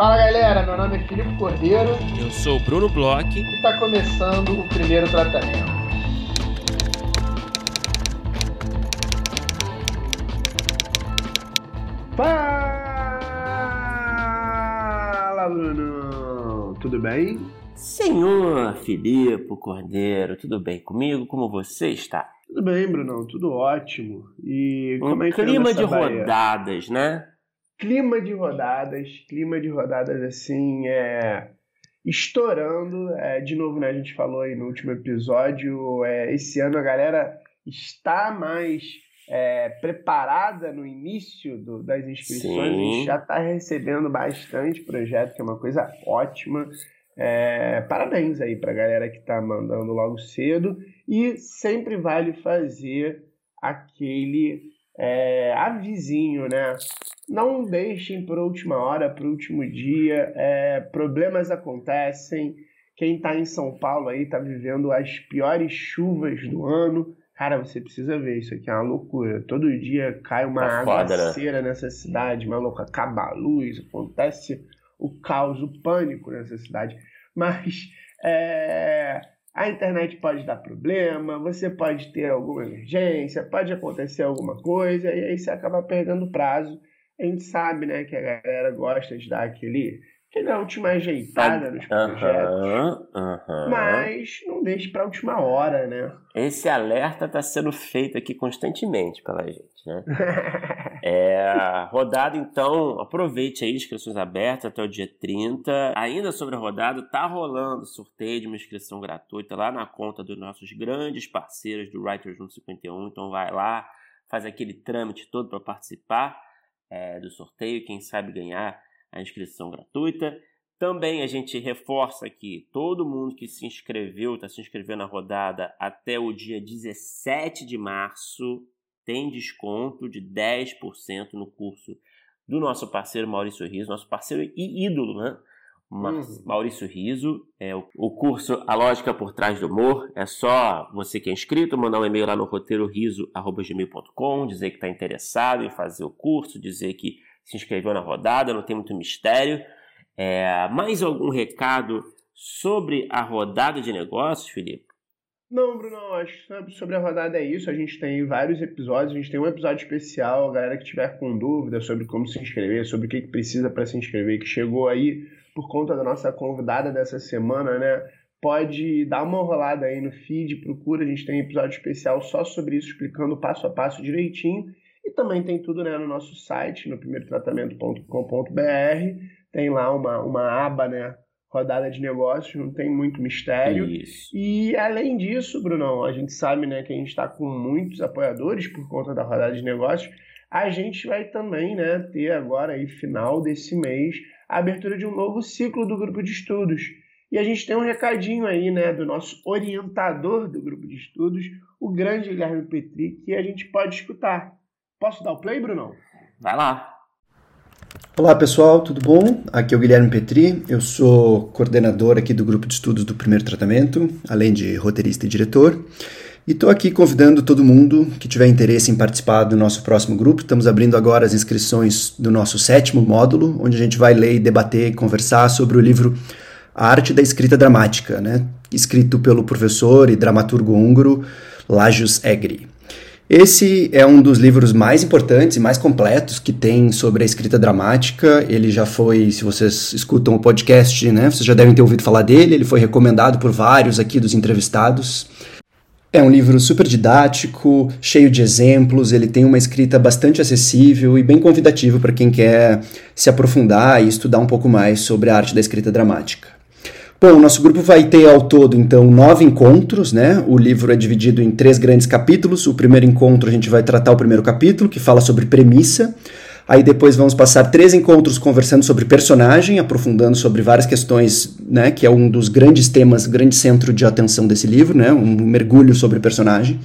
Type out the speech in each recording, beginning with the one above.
Fala galera, meu nome é Filipe Cordeiro. Eu sou o Bruno Bloch. E está começando o primeiro tratamento. Fala, Bruno! Tudo bem? Senhor Filipe Cordeiro, tudo bem comigo? Como você está? Tudo bem, Bruno, tudo ótimo. E um como é que clima de Bahia? rodadas, né? Clima de rodadas, clima de rodadas assim, é, estourando. É, de novo, né, a gente falou aí no último episódio, é, esse ano a galera está mais é, preparada no início do, das inscrições, Sim. a gente já está recebendo bastante projeto, que é uma coisa ótima. É, parabéns aí para a galera que está mandando logo cedo e sempre vale fazer aquele é, avizinho, né? Não deixem para última hora, para o último dia. É, problemas acontecem. Quem está em São Paulo aí está vivendo as piores chuvas do ano. Cara, você precisa ver, isso aqui é uma loucura. Todo dia cai uma tá aguaceira né? nessa cidade, maluco, acaba a luz, acontece o caos, o pânico nessa cidade. Mas é, a internet pode dar problema, você pode ter alguma emergência, pode acontecer alguma coisa, e aí você acaba perdendo prazo a gente sabe, né, que a galera gosta de dar aquele, aquela última ajeitada nos projetos. Mas não deixe para a última hora, né? Esse alerta está sendo feito aqui constantemente pela gente, né? é, rodada, então, aproveite aí, inscrições abertas até o dia 30. Ainda sobre a rodada, tá rolando sorteio de uma inscrição gratuita lá na conta dos nossos grandes parceiros do Writers Room 51. Então vai lá, faz aquele trâmite todo para participar é, do sorteio, quem sabe ganhar a inscrição gratuita. Também a gente reforça aqui, todo mundo que se inscreveu, está se inscrevendo na rodada até o dia 17 de março, tem desconto de 10% no curso do nosso parceiro Maurício Riso, nosso parceiro e ídolo, né? Uhum. Maurício Riso, é o, o, curso A Lógica por Trás do Humor. É só você que é inscrito mandar um e-mail lá no roteiroriso.gmail.com, dizer que está interessado em fazer o curso, dizer que se inscreveu na rodada, não tem muito mistério. É, mais algum recado sobre a rodada de negócios, Felipe? Não, Bruno, acho que sobre a rodada é isso. A gente tem vários episódios, a gente tem um episódio especial. A galera que tiver com dúvida sobre como se inscrever, sobre o que precisa para se inscrever, que chegou aí por conta da nossa convidada dessa semana, né? Pode dar uma rolada aí no feed, procura, a gente tem um episódio especial só sobre isso, explicando passo a passo direitinho. E também tem tudo né, no nosso site, no primeirotratamento.com.br. Tem lá uma, uma aba, né? Rodada de negócios, não tem muito mistério. Isso. E além disso, Brunão, a gente sabe né, que a gente está com muitos apoiadores por conta da rodada de negócios. A gente vai também né, ter agora aí, final desse mês, a abertura de um novo ciclo do grupo de estudos. E a gente tem um recadinho aí, né, do nosso orientador do grupo de estudos, o grande Guilherme Petri, que a gente pode escutar. Posso dar o play, Bruno? Vai lá. Olá pessoal, tudo bom? Aqui é o Guilherme Petri, eu sou coordenador aqui do grupo de estudos do primeiro tratamento, além de roteirista e diretor. E estou aqui convidando todo mundo que tiver interesse em participar do nosso próximo grupo. Estamos abrindo agora as inscrições do nosso sétimo módulo, onde a gente vai ler, debater e conversar sobre o livro A Arte da Escrita Dramática, né? escrito pelo professor e dramaturgo húngaro Lajos Egri. Esse é um dos livros mais importantes e mais completos que tem sobre a escrita dramática. Ele já foi, se vocês escutam o podcast, né, vocês já devem ter ouvido falar dele. Ele foi recomendado por vários aqui dos entrevistados. É um livro super didático, cheio de exemplos, ele tem uma escrita bastante acessível e bem convidativa para quem quer se aprofundar e estudar um pouco mais sobre a arte da escrita dramática. Bom, o nosso grupo vai ter ao todo, então, nove encontros, né? O livro é dividido em três grandes capítulos. O primeiro encontro a gente vai tratar o primeiro capítulo, que fala sobre premissa. Aí depois vamos passar três encontros conversando sobre personagem, aprofundando sobre várias questões, né, que é um dos grandes temas, grande centro de atenção desse livro, né, um mergulho sobre personagem.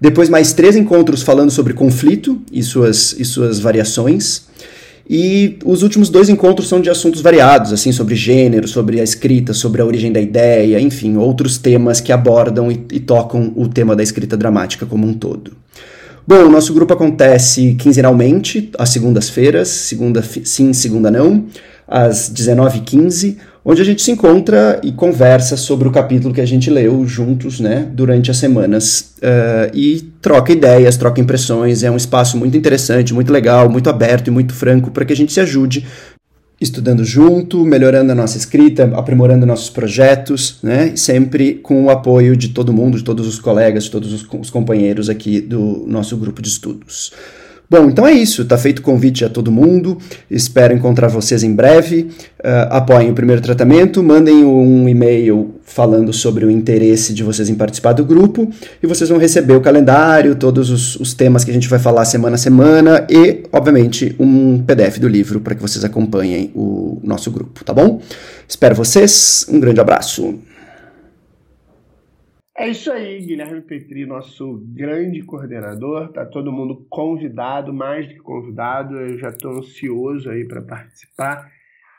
Depois mais três encontros falando sobre conflito e suas, e suas variações. E os últimos dois encontros são de assuntos variados, assim, sobre gênero, sobre a escrita, sobre a origem da ideia, enfim, outros temas que abordam e, e tocam o tema da escrita dramática como um todo. Bom, o nosso grupo acontece quinzenalmente, às segundas-feiras, segunda sim, segunda não, às 19h15, onde a gente se encontra e conversa sobre o capítulo que a gente leu juntos, né, durante as semanas. Uh, e troca ideias, troca impressões. É um espaço muito interessante, muito legal, muito aberto e muito franco para que a gente se ajude estudando junto, melhorando a nossa escrita, aprimorando nossos projetos, né? Sempre com o apoio de todo mundo, de todos os colegas, de todos os, os companheiros aqui do nosso grupo de estudos. Bom, então é isso. Tá feito o convite a todo mundo. Espero encontrar vocês em breve. Uh, apoiem o primeiro tratamento, mandem um e-mail falando sobre o interesse de vocês em participar do grupo e vocês vão receber o calendário, todos os, os temas que a gente vai falar semana a semana e, obviamente, um PDF do livro para que vocês acompanhem o nosso grupo, tá bom? Espero vocês. Um grande abraço. É isso aí, Guilherme Petri, nosso grande coordenador. Tá todo mundo convidado, mais do que convidado. Eu já estou ansioso aí para participar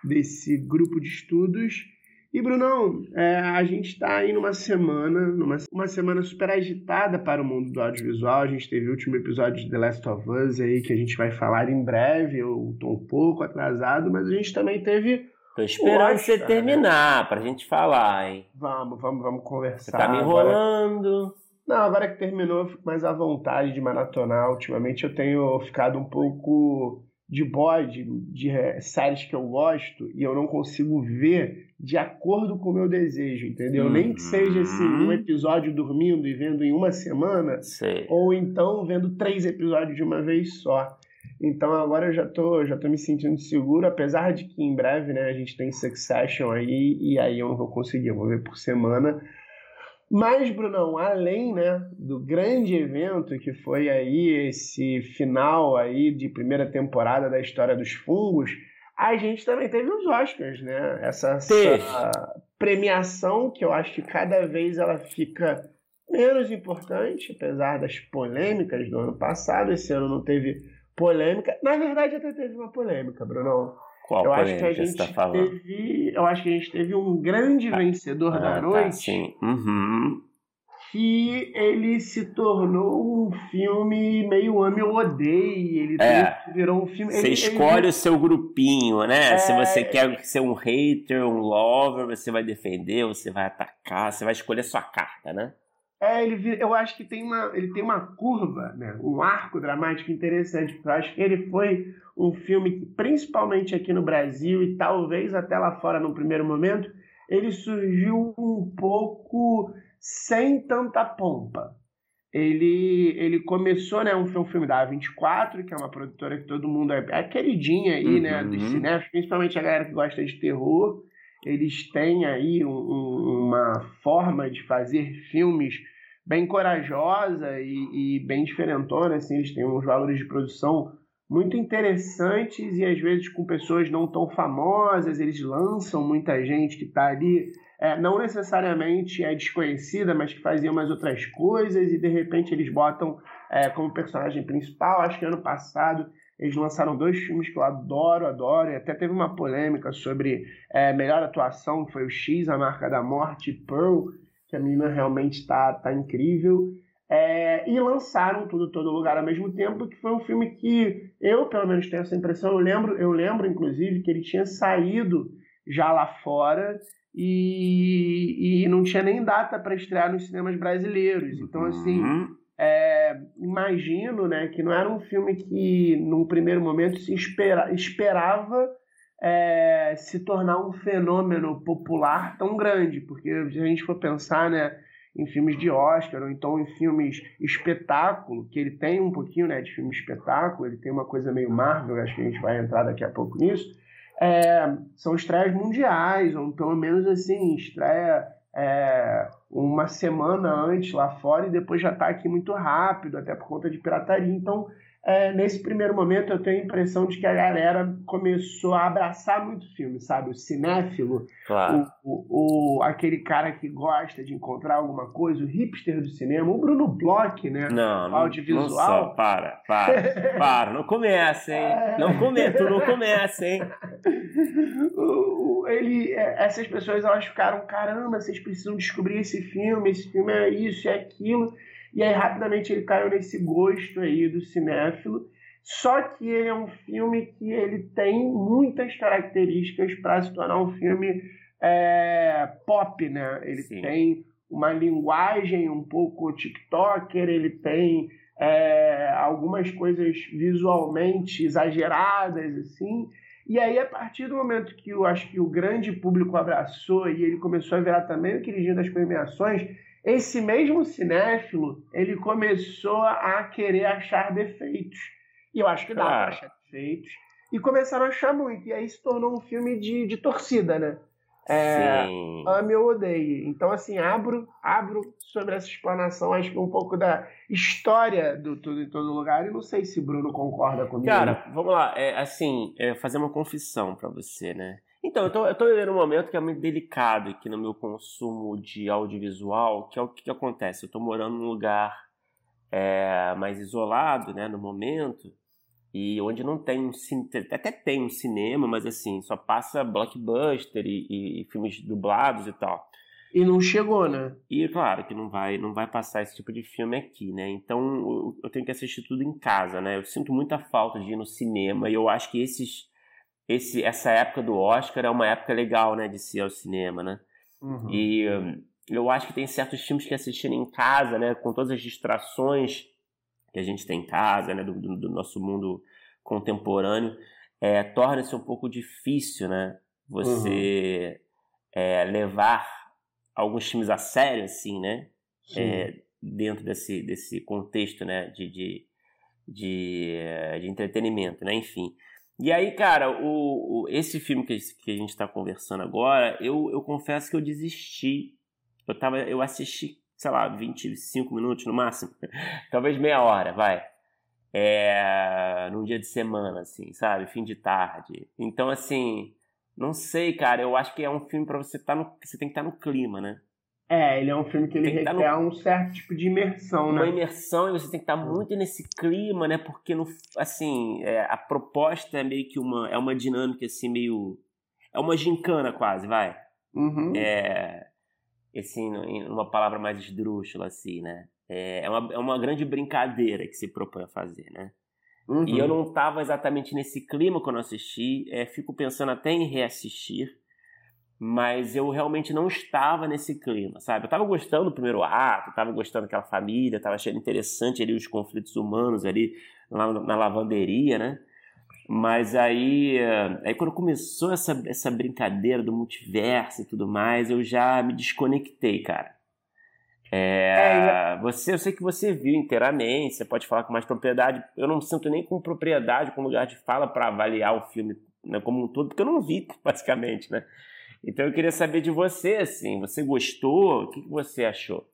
desse grupo de estudos. E Brunão, é, a gente está aí numa semana, numa uma semana super agitada para o mundo do audiovisual. A gente teve o último episódio de The Last of Us aí que a gente vai falar em breve. Eu estou um pouco atrasado, mas a gente também teve Tô esperando Poxa, você terminar pra gente falar, hein? Vamos, vamos, vamos conversar. Você tá me enrolando. Agora... Não, agora que terminou, eu fico mais à vontade de maratonar. Ultimamente eu tenho ficado um pouco de bode de séries que eu gosto e eu não consigo ver de acordo com o meu desejo, entendeu? Uhum. Nem que seja assim, um uhum. episódio dormindo e vendo em uma semana, Sei. ou então vendo três episódios de uma vez só. Então agora eu já tô, já tô me sentindo seguro, apesar de que em breve, né, a gente tem Succession aí, e aí eu não vou conseguir, eu vou ver por semana. Mas, Brunão, além, né, do grande evento que foi aí esse final aí de primeira temporada da História dos Fungos, a gente também teve os Oscars, né? Essa, essa premiação que eu acho que cada vez ela fica menos importante, apesar das polêmicas do ano passado. Esse ano não teve polêmica. Na verdade, até teve uma polêmica, Bruno. Qual eu acho que a gente tá teve, eu acho que a gente teve um grande ah, vencedor ah, da tá, noite. Tá, sim. Uhum. Que ele se tornou um filme meio ame ou odeie. Ele é. virou um filme. Você ele, escolhe ele... o seu grupinho, né? É... Se você quer ser um hater, um lover, você vai defender, você vai atacar, você vai escolher sua carta, né? É, ele, eu acho que tem uma, ele tem uma curva, né, um arco dramático interessante, porque eu acho que ele foi um filme que, principalmente aqui no Brasil e talvez até lá fora no primeiro momento, ele surgiu um pouco sem tanta pompa. Ele, ele começou, né, um, um filme da A24, que é uma produtora que todo mundo é, é queridinha aí, uhum. né, dos cinéfilos, principalmente a galera que gosta de terror. Eles têm aí um, um, uma forma de fazer filmes bem corajosa e, e bem diferentona, assim, eles têm uns valores de produção muito interessantes e às vezes com pessoas não tão famosas, eles lançam muita gente que está ali, é, não necessariamente é desconhecida, mas que fazia umas outras coisas e de repente eles botam é, como personagem principal. Acho que ano passado eles lançaram dois filmes que eu adoro, adoro, e até teve uma polêmica sobre é, melhor atuação, que foi o X, A Marca da Morte, Pearl, que a menina realmente está tá incrível. É, e lançaram tudo todo lugar ao mesmo tempo, que foi um filme que eu, pelo menos, tenho essa impressão. Eu lembro, eu lembro inclusive, que ele tinha saído já lá fora e, e não tinha nem data para estrear nos cinemas brasileiros. Então, assim, uhum. É, imagino né, que não era um filme que, num primeiro momento, se espera, esperava é, se tornar um fenômeno popular tão grande, porque se a gente for pensar né, em filmes de Oscar, ou então em filmes espetáculo, que ele tem um pouquinho né, de filme espetáculo, ele tem uma coisa meio Marvel, acho que a gente vai entrar daqui a pouco nisso, é, são estreias mundiais, ou pelo menos assim, estreia é, uma semana antes lá fora e depois já está aqui muito rápido, até por conta de pirataria. Então, é, nesse primeiro momento eu tenho a impressão de que a galera começou a abraçar muito filme, sabe? O cinéfilo, claro. o, o, o, aquele cara que gosta de encontrar alguma coisa, o hipster do cinema, o Bruno Bloch, né? Não, não audiovisual. Não só, para, para, para, não começa, hein? Não começa, tu não começa, hein? Ele, é, essas pessoas elas ficaram, caramba, vocês precisam descobrir esse filme, esse filme é isso, é aquilo. E aí rapidamente ele caiu nesse gosto aí do cinéfilo. Só que ele é um filme que ele tem muitas características para se tornar um filme é, pop, né? Ele Sim. tem uma linguagem um pouco TikToker, ele tem é, algumas coisas visualmente exageradas, assim. E aí, a partir do momento que eu acho que o grande público abraçou e ele começou a virar também o queridinho das premiações, esse mesmo cinéfilo, ele começou a querer achar defeitos. E eu acho que dá para achar defeitos. E começaram a achar muito. E aí se tornou um filme de, de torcida, né? É, ame ou odeie. Então, assim, abro, abro sobre essa explanação, acho que um pouco da história do Tudo em Todo Lugar, e não sei se Bruno concorda comigo. Cara, vamos lá, é, assim, é, fazer uma confissão para você, né? Então, eu tô, eu tô vivendo um momento que é muito delicado aqui no meu consumo de audiovisual, que é o que, que acontece. Eu tô morando num lugar é, mais isolado, né, no momento, e onde não tem um até tem um cinema, mas assim, só passa blockbuster e, e, e, filmes dublados e tal. E não chegou, né? E claro que não vai, não vai passar esse tipo de filme aqui, né? Então eu, eu tenho que assistir tudo em casa, né? Eu sinto muita falta de ir no cinema e eu acho que esses, esse, essa época do Oscar é uma época legal, né, de se ir ao cinema, né? Uhum. E eu acho que tem certos filmes que assistirem em casa, né, com todas as distrações que a gente tem em casa, né, do, do, do nosso mundo contemporâneo, é, torna-se um pouco difícil, né, você uhum. é, levar alguns filmes a sério, assim, né, é, dentro desse, desse contexto, né, de, de, de, de entretenimento, né, enfim. E aí, cara, o, o, esse filme que, que a gente está conversando agora, eu, eu confesso que eu desisti. Eu, tava, eu assisti sei lá, 25 minutos no máximo. Talvez meia hora, vai. É, num dia de semana, assim, sabe? Fim de tarde. Então, assim, não sei, cara. Eu acho que é um filme para você estar tá no. Você tem que estar tá no clima, né? É, ele é um filme que ele que tá requer no... um certo tipo de imersão, né? Uma imersão e você tem que estar tá muito nesse clima, né? Porque, no, assim, é, a proposta é meio que uma... É uma dinâmica, assim, meio... É uma gincana quase, vai. Uhum. É assim, uma palavra mais esdrúxula, assim, né? É, é uma, é uma grande brincadeira que se propõe a fazer, né? Uhum. E eu não estava exatamente nesse clima quando eu assisti, é, fico pensando até em reassistir, mas eu realmente não estava nesse clima, sabe? Eu estava gostando do primeiro ato, estava gostando daquela família, estava achando interessante ali os conflitos humanos ali na, na lavanderia, né? Mas aí, eh, aí quando começou essa, essa brincadeira do multiverso e tudo mais, eu já me desconectei, cara. É, é, você, eu sei que você viu inteiramente, você pode falar com mais propriedade. Eu não sinto nem com propriedade, com lugar de fala para avaliar o filme né, como um todo, porque eu não vi, basicamente, né? Então eu queria saber de você, assim, você gostou? O que, que você achou?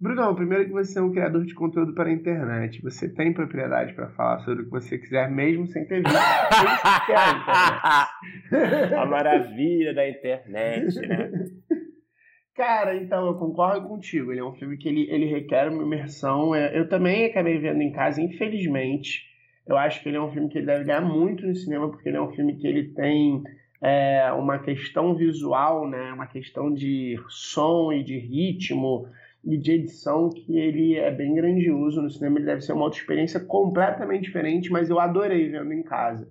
Brunão, primeiro que você é um criador de conteúdo para a internet. Você tem propriedade para falar sobre o que você quiser, mesmo sem ter visto. a maravilha da internet, né? Cara, então eu concordo contigo. Ele é um filme que ele, ele requer uma imersão. É, eu também acabei vendo em casa, infelizmente. Eu acho que ele é um filme que ele deve ganhar muito no cinema, porque ele é um filme que ele tem é, uma questão visual, né? Uma questão de som e de ritmo e de edição que ele é bem grandioso no cinema. Ele deve ser uma outra experiência completamente diferente, mas eu adorei vendo em casa.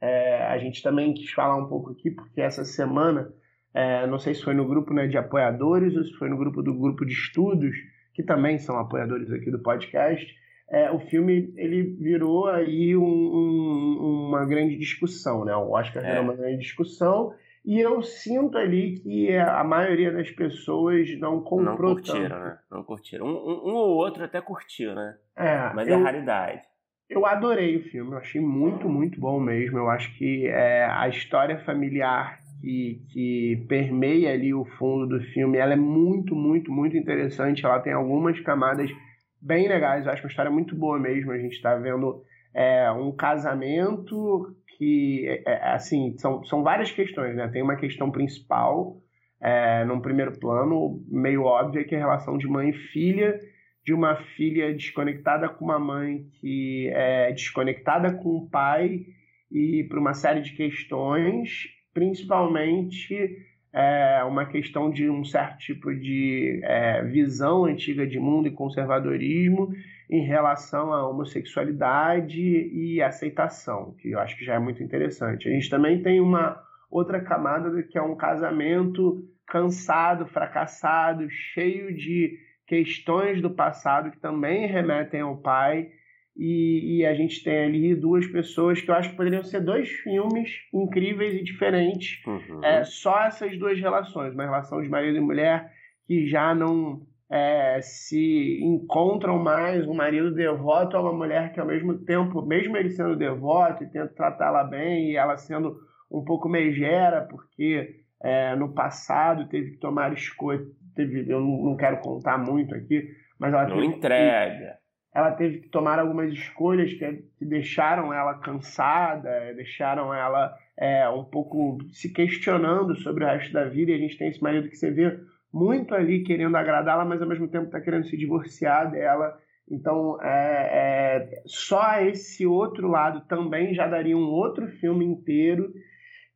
É, a gente também quis falar um pouco aqui, porque essa semana, é, não sei se foi no grupo né, de apoiadores ou se foi no grupo do grupo de estudos, que também são apoiadores aqui do podcast, é, o filme ele virou aí um, um, uma grande discussão, né? O Oscar virou é. uma grande discussão e eu sinto ali que a maioria das pessoas não comprou Não curtiram, tanto. né? Não curtiram. Um, um, um, ou outro até curtiu, né? É. Mas é eu, é raridade. Eu adorei o filme, eu achei muito, muito bom mesmo. Eu acho que é, a história familiar que, que permeia ali o fundo do filme, ela é muito, muito, muito interessante. Ela tem algumas camadas bem legais. Eu acho uma história muito boa mesmo. A gente está vendo é, um casamento que, é, é, assim, são, são várias questões, né? Tem uma questão principal, é, num primeiro plano, meio óbvia, que é a relação de mãe e filha, de uma filha desconectada com uma mãe que é desconectada com o pai e por uma série de questões, principalmente é, uma questão de um certo tipo de é, visão antiga de mundo e conservadorismo em relação à homossexualidade e aceitação, que eu acho que já é muito interessante. A gente também tem uma outra camada que é um casamento cansado, fracassado, cheio de questões do passado que também remetem ao pai. E, e, a gente tem ali duas pessoas que eu acho que poderiam ser dois filmes incríveis e diferentes. Uhum. É, só essas duas relações, uma relação de marido e mulher que já não é, se encontram mais, um marido devoto a uma mulher que ao mesmo tempo, mesmo ele sendo devoto e tenta tratá-la bem e ela sendo um pouco megera, porque é, no passado teve que tomar escolha, teve, eu não quero contar muito aqui, mas ela não entrega. Que, ela teve que tomar algumas escolhas que, deixaram ela cansada, deixaram ela é, um pouco se questionando sobre o resto da vida. E a gente tem esse marido que você vê muito ali querendo agradá-la, mas ao mesmo tempo está querendo se divorciar dela. Então, é, é, só esse outro lado também já daria um outro filme inteiro.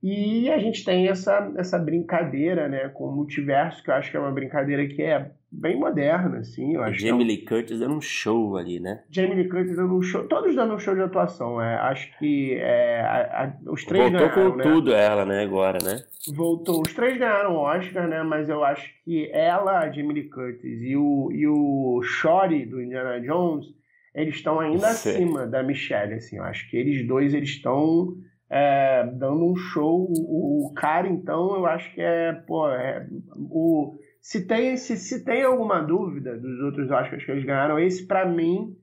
E a gente tem essa, essa brincadeira né, com o multiverso, que eu acho que é uma brincadeira que é bem moderna, assim. Eu acho Jamie é Lee Curtis dando um show ali, né? Jamie Lee Curtis dando um show, todos dando um show de atuação. É, acho que é, a, a, os três Voltou ganharam, com né? tudo ela, né, agora, né? Voltou. Os três ganharam o Oscar, né? Mas eu acho que ela, a Jamie Lee Curtis e o, e o Shorty do Indiana Jones, eles estão ainda Sei. acima da Michelle, assim. Eu acho que eles dois, eles estão é, dando um show. O, o, cara, então, eu acho que é, pô, é, o, se tem, se, se tem alguma dúvida dos outros Oscars que eles ganharam, esse para mim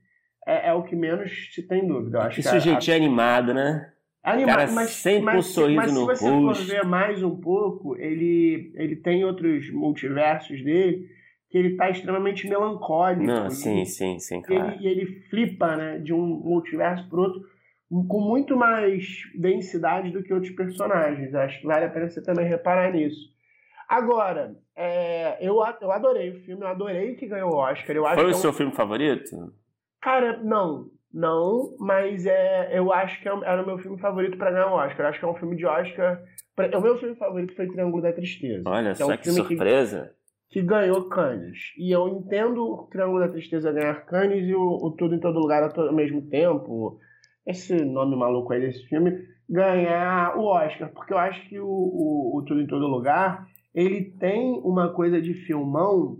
é, é, o que menos se tem dúvida. Eu acho que sujeitinho a, animado, né? Animado, cara mas, sempre mas, um sorriso mas no se você rosto. for ver mais um pouco, ele, ele tem outros multiversos dele que ele tá extremamente melancólico. Não, sim, sim, sim, claro. E ele, ele flipa, né, de um multiverso pro outro com muito mais densidade do que outros personagens. Acho que vale a pena você também reparar nisso. Agora, é, eu, eu adorei o filme, eu adorei que ganhou o Oscar. Eu Foi o é um... seu filme favorito? Cara, não. Não, mas é, eu acho que é era o meu filme favorito para ganhar o Oscar. Eu acho que é um filme de Oscar. O meu filme favorito foi Triângulo da Tristeza. Olha que é só um que surpresa. Que, que, ganhou Cannes. E eu entendo o Triângulo da Tristeza ganhar Cannes e o, o Tudo em Todo Lugar ao mesmo tempo esse nome maluco aí desse filme, ganhar o Oscar, porque eu acho que o, o, o Tudo em Todo Lugar, ele tem uma coisa de filmão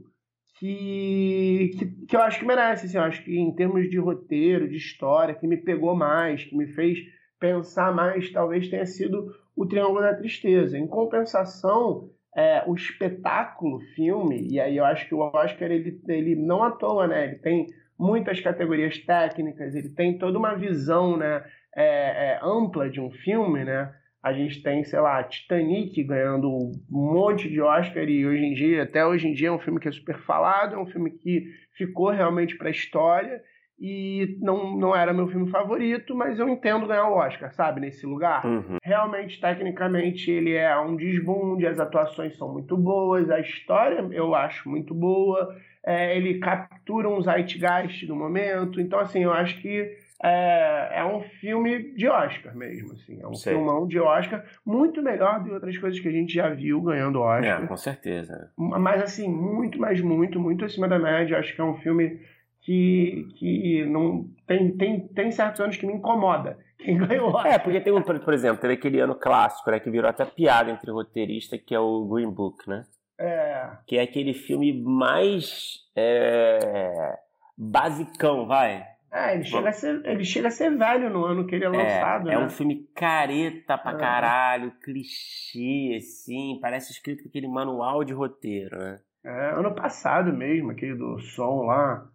que, que, que, eu acho que merece, assim, eu acho que em termos de roteiro, de história, que me pegou mais, que me fez pensar mais, talvez tenha sido o Triângulo da Tristeza. Em compensação, é, o espetáculo filme, e aí eu acho que o Oscar, ele, ele não à toa, né, ele tem muitas categorias técnicas, ele tem toda uma visão né, é, é, ampla de um filme, né? A gente tem, sei lá, Titanic ganhando um monte de Oscar e hoje em dia, até hoje em dia, é um filme que é super falado, é um filme que ficou realmente para a história e não, não era meu filme favorito, mas eu entendo ganhar o Oscar, sabe, nesse lugar. Uhum. Realmente, tecnicamente, ele é um desbunde, as atuações são muito boas, a história eu acho muito boa, é, ele captura um zeitgeist do momento. Então, assim, eu acho que é, é um filme de Oscar mesmo. Assim, é um Sei. filmão de Oscar, muito melhor do que outras coisas que a gente já viu ganhando Oscar. É, com certeza. Mas, assim, muito, mas muito, muito acima da média. Acho que é um filme que, que não tem, tem, tem certos anos que me incomoda. Quem ganhou Oscar. É, porque tem um, por exemplo, teve aquele ano clássico, né, que virou até piada entre roteirista, que é o Green Book, né? É. Que é aquele filme mais é, basicão, vai. É, ele chega, a ser, ele chega a ser velho no ano que ele é, é lançado. É né? um filme careta pra é. caralho, clichê, assim, parece escrito com aquele manual de roteiro, né? É, ano passado mesmo, aquele do som lá,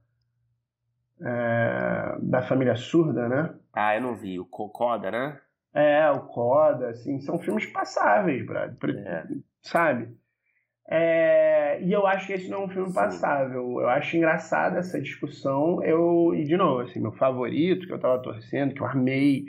é, da família surda, né? Ah, eu não vi, o Coda, né? É, o Coda, assim, são filmes passáveis, Brad, é. sabe? É, e eu acho que esse não é um filme passável. Eu acho engraçada essa discussão. Eu, e de novo, assim, meu favorito, que eu tava torcendo, que eu amei,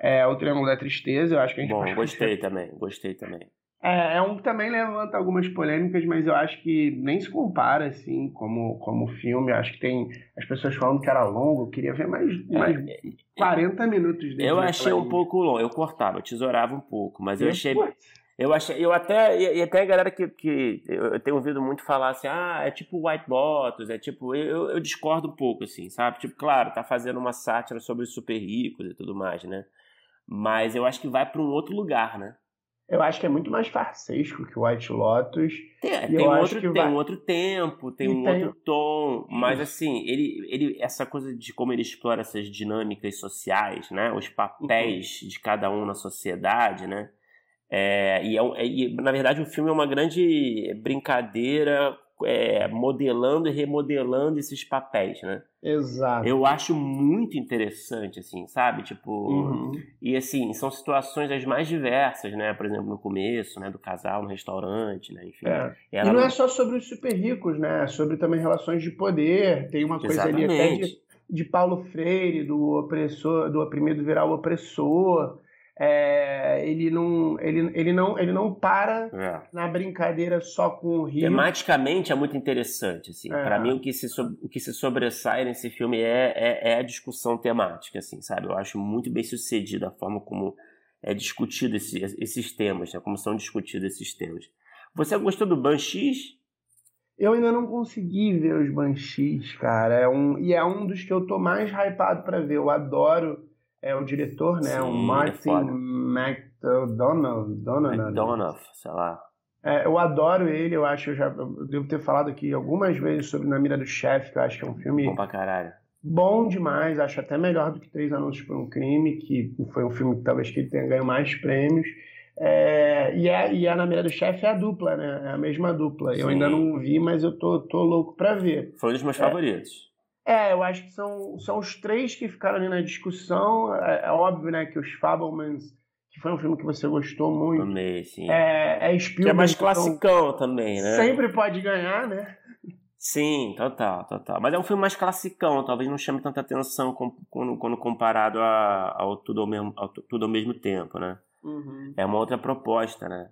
é o Triângulo da Tristeza. Eu acho que a gente Bom, gostei também, gostei também. É, é um que também levanta algumas polêmicas, mas eu acho que nem se compara, assim, como, como filme. Eu acho que tem as pessoas falando que era longo. Eu queria ver mais, mais é, 40 minutos dele. Eu achei um pouco longo. Eu cortava, eu tesourava um pouco, mas eu, eu achei. Eu achei, eu até, e, até a galera que, que eu tenho ouvido muito falar assim, ah, é tipo White Lotus, é tipo, eu, eu discordo um pouco, assim, sabe? Tipo, claro, tá fazendo uma sátira sobre os super ricos e tudo mais, né? Mas eu acho que vai para um outro lugar, né? Eu acho que é muito mais farsesco que o White Lotus. Tem, tem, outro, tem vai... um outro tempo, tem e um tem... outro tom, mas assim, ele, ele, essa coisa de como ele explora essas dinâmicas sociais, né? Os papéis uhum. de cada um na sociedade, né? É, e, é, e, na verdade, o filme é uma grande brincadeira é, modelando e remodelando esses papéis, né? Exato. Eu acho muito interessante, assim, sabe? Tipo, uhum. e assim, são situações as mais diversas, né? Por exemplo, no começo, né? Do casal no restaurante, né? Enfim. É. E não, não é só sobre os super ricos, né? É sobre também relações de poder. Tem uma coisa Exatamente. ali até de, de Paulo Freire, do opressor, do oprimido virar o opressor é, ele, não, ele, ele, não, ele não para é. na brincadeira só com o Rio. Tematicamente é muito interessante. Assim. É. Para mim, o que, se, o que se sobressai nesse filme é, é, é, a discussão temática, assim, sabe? Eu acho muito bem sucedida a forma como é discutido esse, esses temas, né? como são discutidos esses temas. Você gostou do Banshees? Eu ainda não consegui ver os Banshees, cara. É um, e é um dos que eu tô mais hypado para ver. Eu adoro é o diretor, né? Sim, o é Martin McDonald. McDonough, sei lá. É, eu adoro ele, eu acho, eu já eu devo ter falado aqui algumas vezes sobre Na Mira do Chefe, que eu acho que é um filme. Bom pra caralho. Bom demais, acho até melhor do que Três Anúncios por um Crime, que foi um filme que talvez que ele tenha ganho mais prêmios. É, e, a, e a Na Mira do Chefe é a dupla, né? É a mesma dupla. Sim. Eu ainda não vi, mas eu tô, tô louco pra ver. Foi um dos meus é, favoritos. É, eu acho que são, são os três que ficaram ali na discussão. É, é óbvio, né, que os Fablemans, que foi um filme que você gostou muito. Amei, sim. É, é Spielberg. Que é mais então classicão também, né? Sempre pode ganhar, né? Sim, total, total. Mas é um filme mais classicão, talvez não chame tanta atenção quando, quando comparado a, ao, tudo ao, mesmo, ao Tudo ao Mesmo Tempo, né? Uhum. É uma outra proposta, né?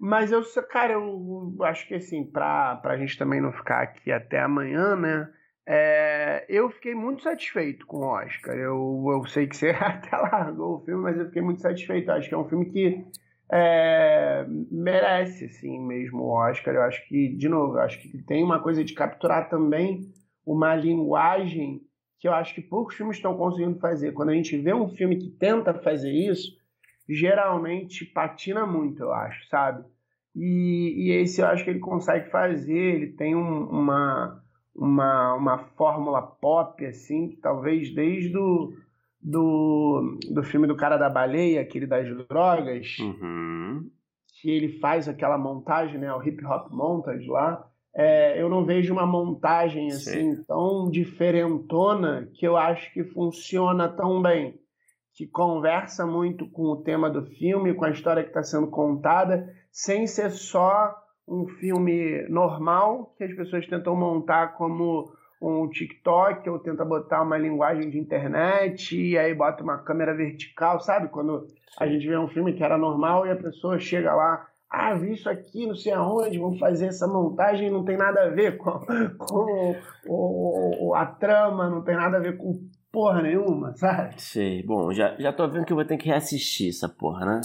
Mas eu, cara, eu acho que assim, pra, pra gente também não ficar aqui até amanhã, né? É, eu fiquei muito satisfeito com o Oscar. Eu, eu sei que você até largou o filme, mas eu fiquei muito satisfeito. acho que é um filme que é, merece, assim, mesmo o Oscar. Eu acho que, de novo, acho que tem uma coisa de capturar também uma linguagem que eu acho que poucos filmes estão conseguindo fazer. Quando a gente vê um filme que tenta fazer isso, geralmente patina muito, eu acho, sabe? E, e esse eu acho que ele consegue fazer. Ele tem um, uma uma, uma fórmula pop, assim, que talvez desde do, do, do filme do cara da baleia, aquele das drogas, uhum. que ele faz aquela montagem, né, o hip hop montage lá, é, eu não vejo uma montagem assim Sim. tão diferentona que eu acho que funciona tão bem, que conversa muito com o tema do filme, com a história que está sendo contada, sem ser só um filme normal que as pessoas tentam montar como um TikTok ou tenta botar uma linguagem de internet e aí bota uma câmera vertical, sabe? Quando a gente vê um filme que era normal e a pessoa chega lá, ah, vi isso aqui, não sei aonde, vamos fazer essa montagem, não tem nada a ver com, com o, o, a trama, não tem nada a ver com porra nenhuma, sabe? Sei, bom, já, já tô vendo que eu vou ter que reassistir essa porra, né?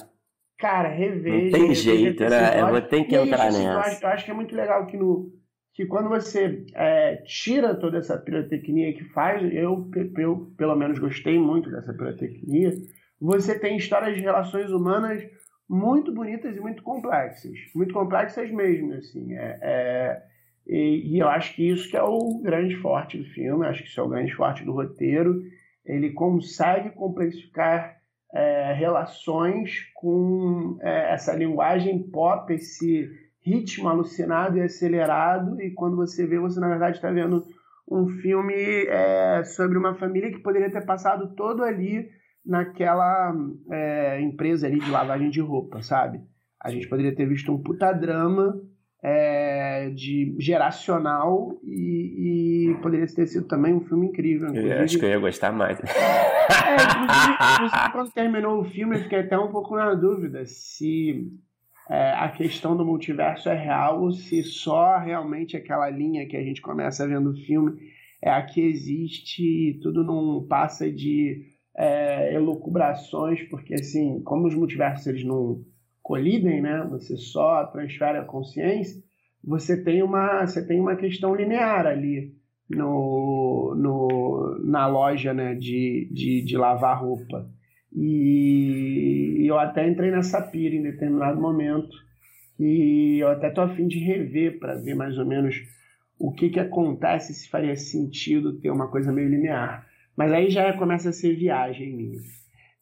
Cara, reveja. Não tem jeito, né? Eu vou ter que entrar isso, nessa. Eu acho, eu acho, que é muito legal que, no, que quando você é, tira toda essa pirotecnia que faz, eu, eu pelo menos gostei muito dessa pirotecnia, você tem histórias de relações humanas muito bonitas e muito complexas. Muito complexas mesmo, assim. É, é, e, e, eu acho que isso que é o grande forte do filme, acho que isso é o grande forte do roteiro. Ele consegue complexificar é, relações com é, essa linguagem pop, esse ritmo alucinado e acelerado, e quando você vê, você na verdade está vendo um filme é, sobre uma família que poderia ter passado todo ali naquela é, empresa ali de lavagem de roupa, sabe? A gente poderia ter visto um puta drama é, de geracional e, e, poderia ter sido também um filme incrível. Eu acho que eu ia gostar mais. É, inclusive, quando terminou o filme, eu fiquei até um pouco na dúvida se é, a questão do multiverso é real ou se só realmente aquela linha que a gente começa vendo o filme é a que existe e tudo não passa de é, elucubrações, porque assim, como os multiversos eles não colidem, né? Você só transfere a consciência. Você tem uma, você tem uma questão linear ali no, no, na loja né, de, de, de lavar roupa. E eu até entrei nessa pira em determinado momento. E eu até tô afim de rever para ver mais ou menos o que, que acontece se faria sentido ter uma coisa meio linear. Mas aí já começa a ser viagem minha.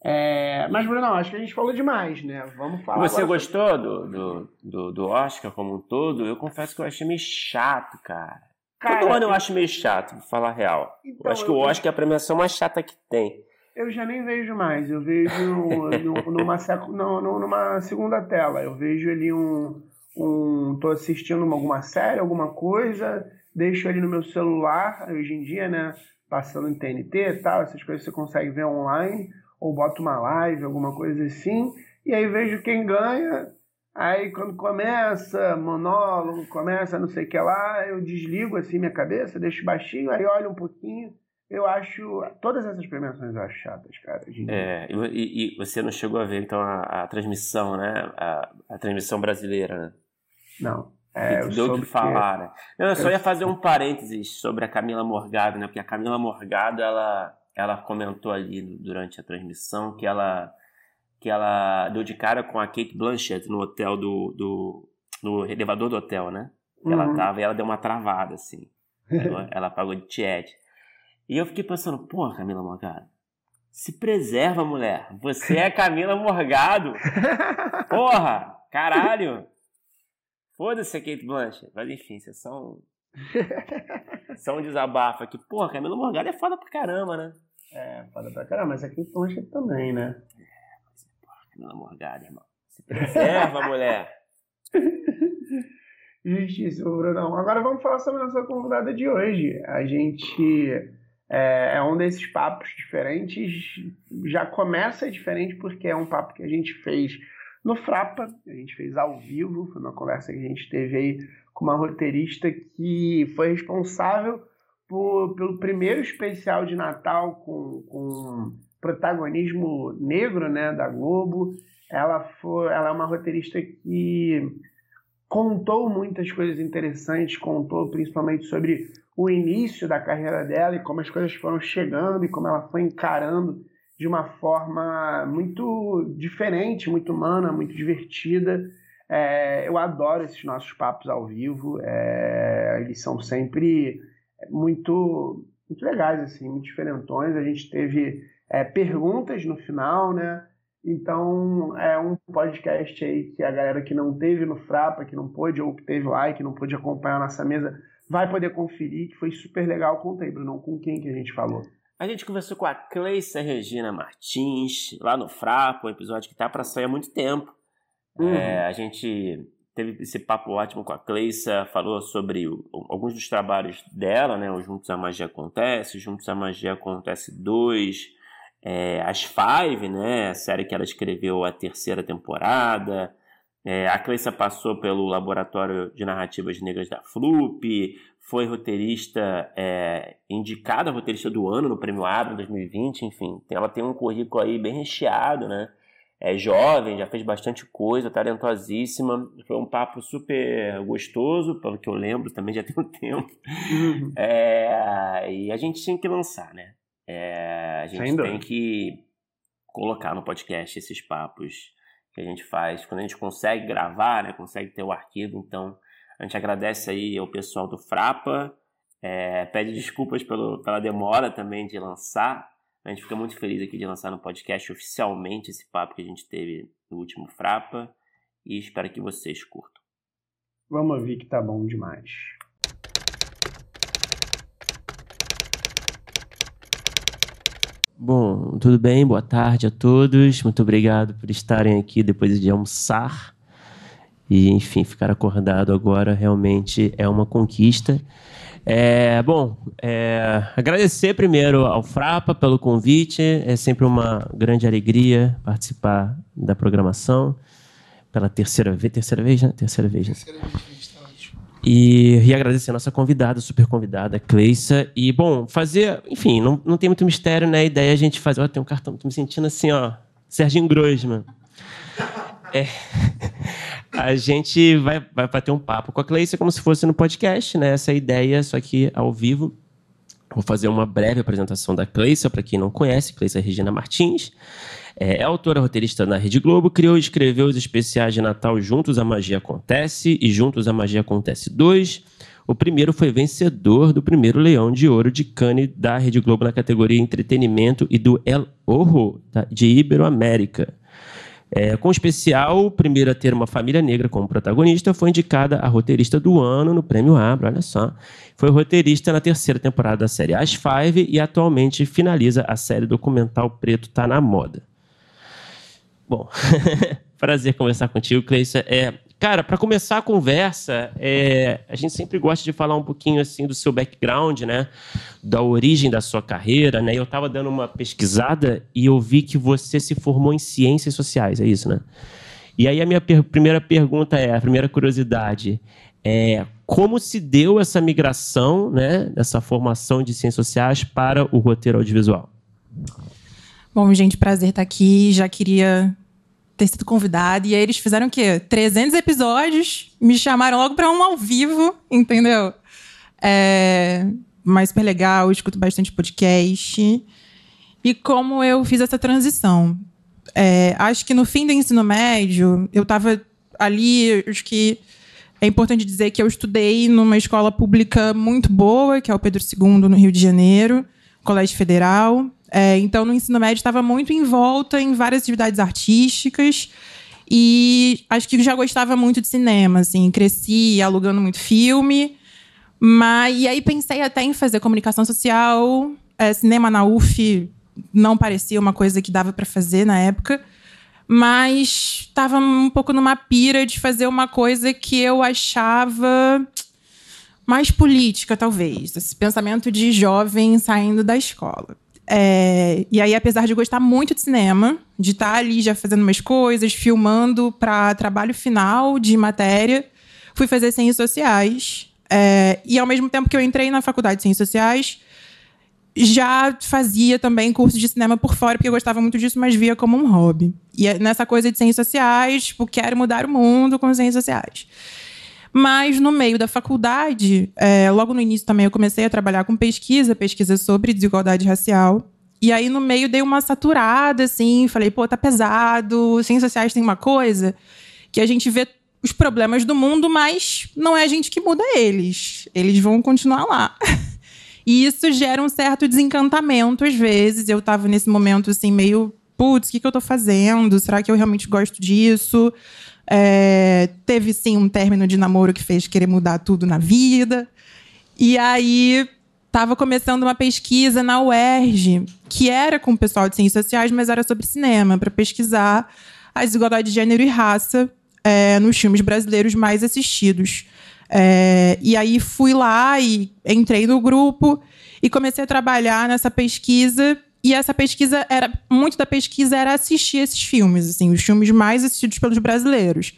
É, mas, Bruno, acho que a gente falou demais, né? Vamos falar. Você gostou sobre... do, do, do, do, Oscar como um todo? Eu confesso que eu achei meio chato, cara. cara Todo ano eu acho meio chato, pra falar a real. Então, eu acho que o Oscar é a premiação mais chata que tem. Eu já nem vejo mais. Eu vejo numa, numa segunda tela. Eu vejo ali um. um tô assistindo alguma série, alguma coisa, deixo ali no meu celular, hoje em dia, né? Passando em TNT e tal, essas coisas você consegue ver online ou boto uma live, alguma coisa assim, e aí vejo quem ganha. Aí quando começa monólogo, começa não sei o que lá, eu desligo assim minha cabeça, deixo baixinho, aí olho um pouquinho. Eu acho. Todas essas premiações eu acho chatas, cara. É, e, e, você não chegou a ver então a, a transmissão, né? A, a, transmissão brasileira, né? Não. É, que deu o que falar, né? eu só ia fazer um parênteses sobre a Camila Morgado, né? Porque a Camila Morgado, ela ela comentou ali durante a transmissão que ela que ela deu de cara com a Kate Blanchett no hotel do, do no elevador do hotel, né? Uhum. Ela tava e ela deu uma travada assim. ela, ela pagou de tiete. E eu fiquei pensando, porra, Camila Morgado, se preserva, mulher. Você é Camila Morgado. Porra, caralho. Foda-se a Kate Blanchett. Mas enfim, vocês são só um desabafo aqui. Porra, Camila Morgado é foda pra caramba, né? É, foda pra caramba, mas aqui Blanchett também, né? É, mas, porra, Camila Morgado, irmão. Se preserva, mulher. Justíssimo, Brunão. Agora vamos falar sobre a nossa convidada de hoje. A gente é, é, um desses papos diferentes. Já começa diferente porque é um papo que a gente fez no Frapa, a gente fez ao vivo, foi uma conversa que a gente teve aí com uma roteirista que foi responsável por, pelo primeiro especial de Natal com, com protagonismo negro né, da Globo. Ela, foi, ela é uma roteirista que contou muitas coisas interessantes, contou principalmente sobre o início da carreira dela e como as coisas foram chegando e como ela foi encarando de uma forma muito diferente, muito humana, muito divertida. É, eu adoro esses nossos papos ao vivo, é, eles são sempre muito, muito legais, assim, muito diferentões. A gente teve é, perguntas no final, né? Então é um podcast aí que a galera que não teve no Frapa, que não pôde, ou que teve lá e que não pôde acompanhar a nossa mesa, vai poder conferir, que foi super legal. Contei, Bruno, com quem que a gente falou? A gente conversou com a Cleissa Regina Martins, lá no Frapa, um episódio que tá para sair há muito tempo. Uhum. É, a gente teve esse papo ótimo com a Cleissa, falou sobre o, alguns dos trabalhos dela, né? O Juntos a Magia Acontece, Juntos a Magia Acontece 2, é, As Five, né? A série que ela escreveu a terceira temporada. É, a Cleissa passou pelo Laboratório de Narrativas Negras da FLUP, foi roteirista, é, indicada roteirista do ano no Prêmio Abra 2020, enfim. Ela tem um currículo aí bem recheado, né? É jovem, já fez bastante coisa, talentosíssima. Foi um papo super gostoso, pelo que eu lembro, também já tem um tempo. Uhum. É, e a gente tinha que lançar, né? É, a gente tem que colocar no podcast esses papos que a gente faz. Quando a gente consegue gravar, né? Consegue ter o arquivo, então a gente agradece aí ao pessoal do Frapa. É, pede desculpas pelo, pela demora também de lançar, a gente fica muito feliz aqui de lançar no podcast oficialmente esse papo que a gente teve no último Frapa e espero que vocês curtam. Vamos ouvir que tá bom demais. Bom, tudo bem? Boa tarde a todos. Muito obrigado por estarem aqui depois de almoçar. E, enfim, ficar acordado agora realmente é uma conquista. É, bom, é, agradecer primeiro ao Frapa pelo convite. É sempre uma grande alegria participar da programação pela terceira vez, terceira vez, né? Terceira vez. Né? Terceira vez. Tá e, e agradecer a nossa convidada, super convidada, Cleissa. E, bom, fazer, enfim, não, não tem muito mistério, né? A ideia é a gente fazer. Ó, tem um cartão, tô me sentindo assim, ó, Serginho Grosman. É, a gente vai, vai bater um papo com a Cleice como se fosse no podcast, né? Essa é a ideia, só que ao vivo. Vou fazer uma breve apresentação da Cleice, para quem não conhece, Cleice é Regina Martins. É, é autora roteirista na Rede Globo, criou e escreveu os especiais de Natal Juntos a Magia Acontece e Juntos a Magia Acontece 2. O primeiro foi vencedor do primeiro Leão de Ouro de Cannes da Rede Globo na categoria Entretenimento e do El Ojo de Iberoamérica. É, com especial, o primeiro a ter uma família negra como protagonista foi indicada a roteirista do ano no Prêmio Abra, olha só. Foi roteirista na terceira temporada da série As Five e atualmente finaliza a série documental Preto Tá Na Moda. Bom, prazer conversar contigo, Cleissa. É, cara, para começar a conversa, é, a gente sempre gosta de falar um pouquinho assim do seu background, né? Da origem da sua carreira, né? Eu estava dando uma pesquisada e eu vi que você se formou em ciências sociais, é isso, né? E aí a minha per primeira pergunta é, a primeira curiosidade é como se deu essa migração, né, dessa formação de ciências sociais para o roteiro audiovisual? Bom, gente, prazer estar aqui. Já queria ter sido convidada. E aí eles fizeram o quê? 300 episódios, me chamaram logo para um ao vivo, entendeu? É, mas super legal, escuto bastante podcast. E como eu fiz essa transição? É, acho que no fim do ensino médio, eu estava ali, acho que é importante dizer que eu estudei numa escola pública muito boa, que é o Pedro II, no Rio de Janeiro, Colégio Federal. É, então, no ensino médio, estava muito envolta em várias atividades artísticas. E acho que já gostava muito de cinema, assim. Cresci alugando muito filme. Mas, e aí pensei até em fazer comunicação social. É, cinema na UF não parecia uma coisa que dava para fazer na época. Mas estava um pouco numa pira de fazer uma coisa que eu achava mais política, talvez. Esse pensamento de jovem saindo da escola. É, e aí, apesar de gostar muito de cinema, de estar ali já fazendo umas coisas, filmando para trabalho final de matéria, fui fazer ciências sociais. É, e ao mesmo tempo que eu entrei na faculdade de ciências sociais, já fazia também curso de cinema por fora, porque eu gostava muito disso, mas via como um hobby. E é nessa coisa de ciências sociais, tipo, quero mudar o mundo com ciências sociais. Mas no meio da faculdade, é, logo no início também eu comecei a trabalhar com pesquisa, pesquisa sobre desigualdade racial. E aí no meio dei uma saturada, assim, falei, pô, tá pesado, ciências sociais tem uma coisa que a gente vê os problemas do mundo, mas não é a gente que muda eles. Eles vão continuar lá. E isso gera um certo desencantamento às vezes. Eu estava nesse momento assim, meio, putz, o que, que eu estou fazendo? Será que eu realmente gosto disso? É, teve sim um término de namoro que fez querer mudar tudo na vida. E aí estava começando uma pesquisa na UERJ, que era com o pessoal de ciências sociais, mas era sobre cinema, para pesquisar a desigualdade de gênero e raça é, nos filmes brasileiros mais assistidos. É, e aí fui lá e entrei no grupo e comecei a trabalhar nessa pesquisa e essa pesquisa era. Muito da pesquisa era assistir esses filmes, assim, os filmes mais assistidos pelos brasileiros.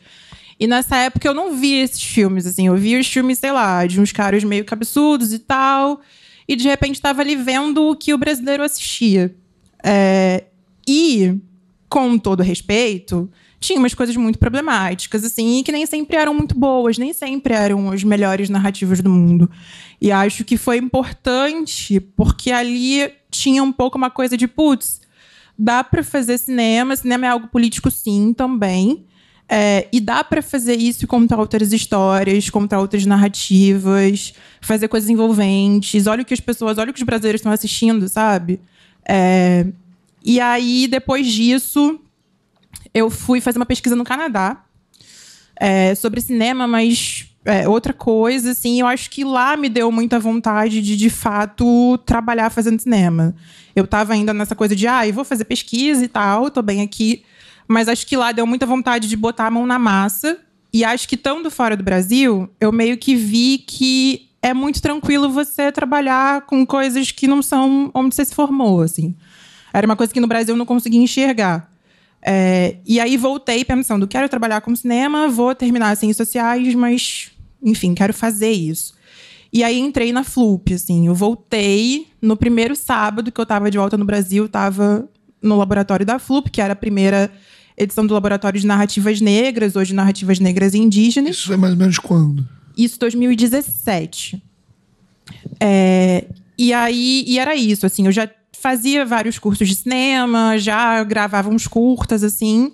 E nessa época eu não via esses filmes, assim, eu via os filmes, sei lá, de uns caras meio cabeçudos e tal. E de repente estava ali vendo o que o brasileiro assistia. É, e, com todo respeito, tinha umas coisas muito problemáticas, assim, que nem sempre eram muito boas, nem sempre eram as melhores narrativas do mundo. E acho que foi importante, porque ali tinha um pouco uma coisa de, putz, dá para fazer cinema, cinema é algo político sim, também. É, e dá para fazer isso e contar outras histórias, contar outras narrativas, fazer coisas envolventes. Olha o que as pessoas, olha o que os brasileiros estão assistindo, sabe? É, e aí, depois disso, eu fui fazer uma pesquisa no Canadá é, sobre cinema, mas é, outra coisa, assim, eu acho que lá me deu muita vontade de, de fato, trabalhar fazendo cinema. Eu estava ainda nessa coisa de, ah, eu vou fazer pesquisa e tal, tô bem aqui. Mas acho que lá deu muita vontade de botar a mão na massa. E acho que, estando fora do Brasil, eu meio que vi que é muito tranquilo você trabalhar com coisas que não são onde você se formou, assim. Era uma coisa que no Brasil eu não conseguia enxergar. É, e aí voltei pensando, quero trabalhar com cinema, vou terminar ciências sociais, mas, enfim, quero fazer isso. E aí entrei na FLUP, assim, eu voltei no primeiro sábado que eu estava de volta no Brasil, estava no laboratório da FLUP, que era a primeira edição do Laboratório de Narrativas Negras, hoje Narrativas Negras e Indígenas. Isso é mais ou menos quando? Isso 2017. É, e aí, e era isso, assim, eu já fazia vários cursos de cinema, já gravava uns curtas, assim.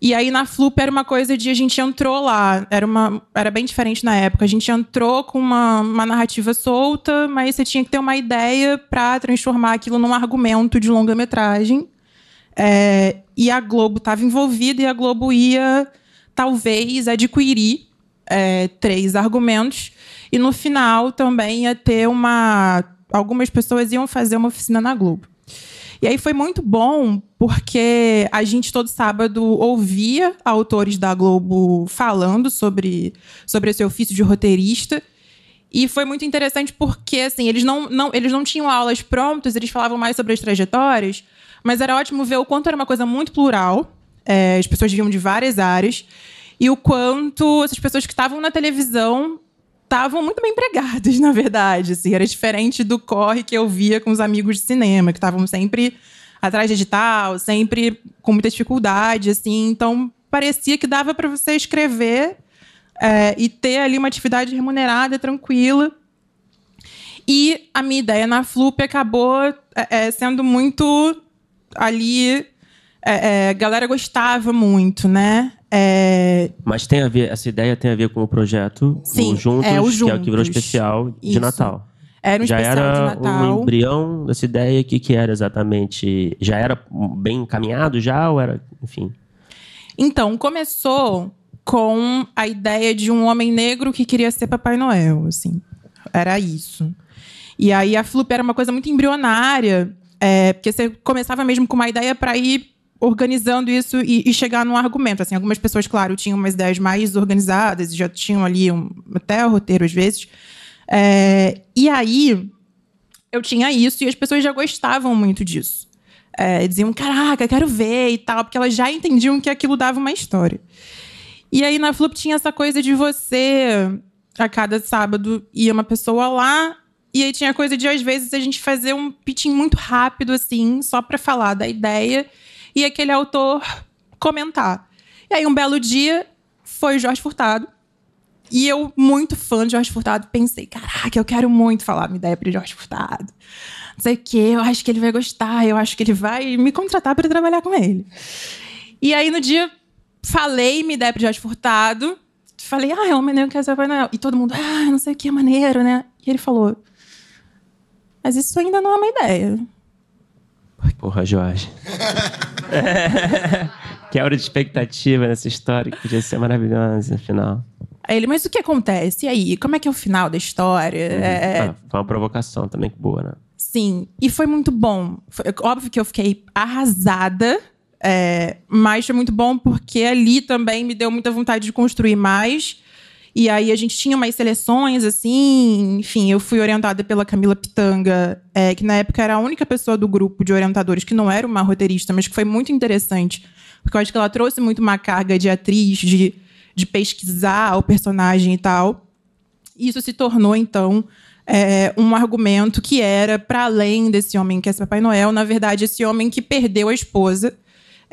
E aí na Flup era uma coisa de a gente entrou lá, era, uma, era bem diferente na época. A gente entrou com uma, uma narrativa solta, mas você tinha que ter uma ideia para transformar aquilo num argumento de longa-metragem. É, e a Globo estava envolvida e a Globo ia, talvez, adquirir é, três argumentos. E no final também ia ter uma. Algumas pessoas iam fazer uma oficina na Globo. E aí foi muito bom, porque a gente todo sábado ouvia autores da Globo falando sobre, sobre esse ofício de roteirista. E foi muito interessante porque, assim, eles não, não, eles não tinham aulas prontas, eles falavam mais sobre as trajetórias, mas era ótimo ver o quanto era uma coisa muito plural, é, as pessoas vinham de várias áreas, e o quanto essas pessoas que estavam na televisão estavam muito bem empregadas, na verdade. Assim, era diferente do corre que eu via com os amigos de cinema, que estavam sempre atrás de edital, sempre com muita dificuldade, assim. Então, parecia que dava para você escrever é, e ter ali uma atividade remunerada, tranquila. E a minha ideia na Flup acabou é, sendo muito ali. É, galera gostava muito, né? É... Mas tem a ver, essa ideia tem a ver com o projeto Sim, o Juntos, é, o que é o que virou Juntos. especial de Isso. Natal. Era um já especial era de Natal. um embrião dessa ideia, o que, que era exatamente? Já era bem encaminhado já ou era, enfim? Então, começou com a ideia de um homem negro que queria ser Papai Noel, assim. Era isso. E aí a Flup era uma coisa muito embrionária, é, porque você começava mesmo com uma ideia para ir organizando isso e, e chegar num argumento. Assim, algumas pessoas, claro, tinham umas ideias mais organizadas já tinham ali um, até o roteiro às vezes. É, e aí eu tinha isso e as pessoas já gostavam muito disso. É, diziam, caraca, quero ver e tal, porque elas já entendiam que aquilo dava uma história. E aí na Flup tinha essa coisa de você, a cada sábado, ia uma pessoa lá, e aí tinha coisa de, às vezes, a gente fazer um pitching muito rápido, assim, só para falar da ideia, e aquele autor comentar. E aí, um belo dia, foi o Jorge Furtado. E eu, muito fã de Jorge Furtado, pensei, caraca, eu quero muito falar minha ideia para Jorge Furtado. Não sei o quê, eu acho que ele vai gostar, eu acho que ele vai me contratar para trabalhar com ele. E aí, no dia, falei minha ideia para Jorge Furtado. Falei, ah, é um maneiro que quer ser Papai Noel. E todo mundo, ah, não sei o que, é maneiro, né? E ele falou, mas isso ainda não é uma ideia. Porra, Jorge. Quebra de expectativa nessa história que podia ser maravilhosa no final. Aí ele, mas o que acontece? E aí, como é que é o final da história? É, Ah, foi uma provocação também que boa, né? Sim, e foi muito bom. Foi- óbvio que eu fiquei arrasada, é, mas foi muito bom porque ali também me deu muita vontade de construir mais. E aí a gente tinha umas seleções, assim, enfim, eu fui orientada pela Camila Pitanga, é, que na época era a única pessoa do grupo de orientadores que não era uma roteirista, mas que foi muito interessante, porque eu acho que ela trouxe muito uma carga de atriz, de, de pesquisar o personagem e tal. Isso se tornou, então, é, um argumento que era para além desse homem que é Papai Noel, na verdade, esse homem que perdeu a esposa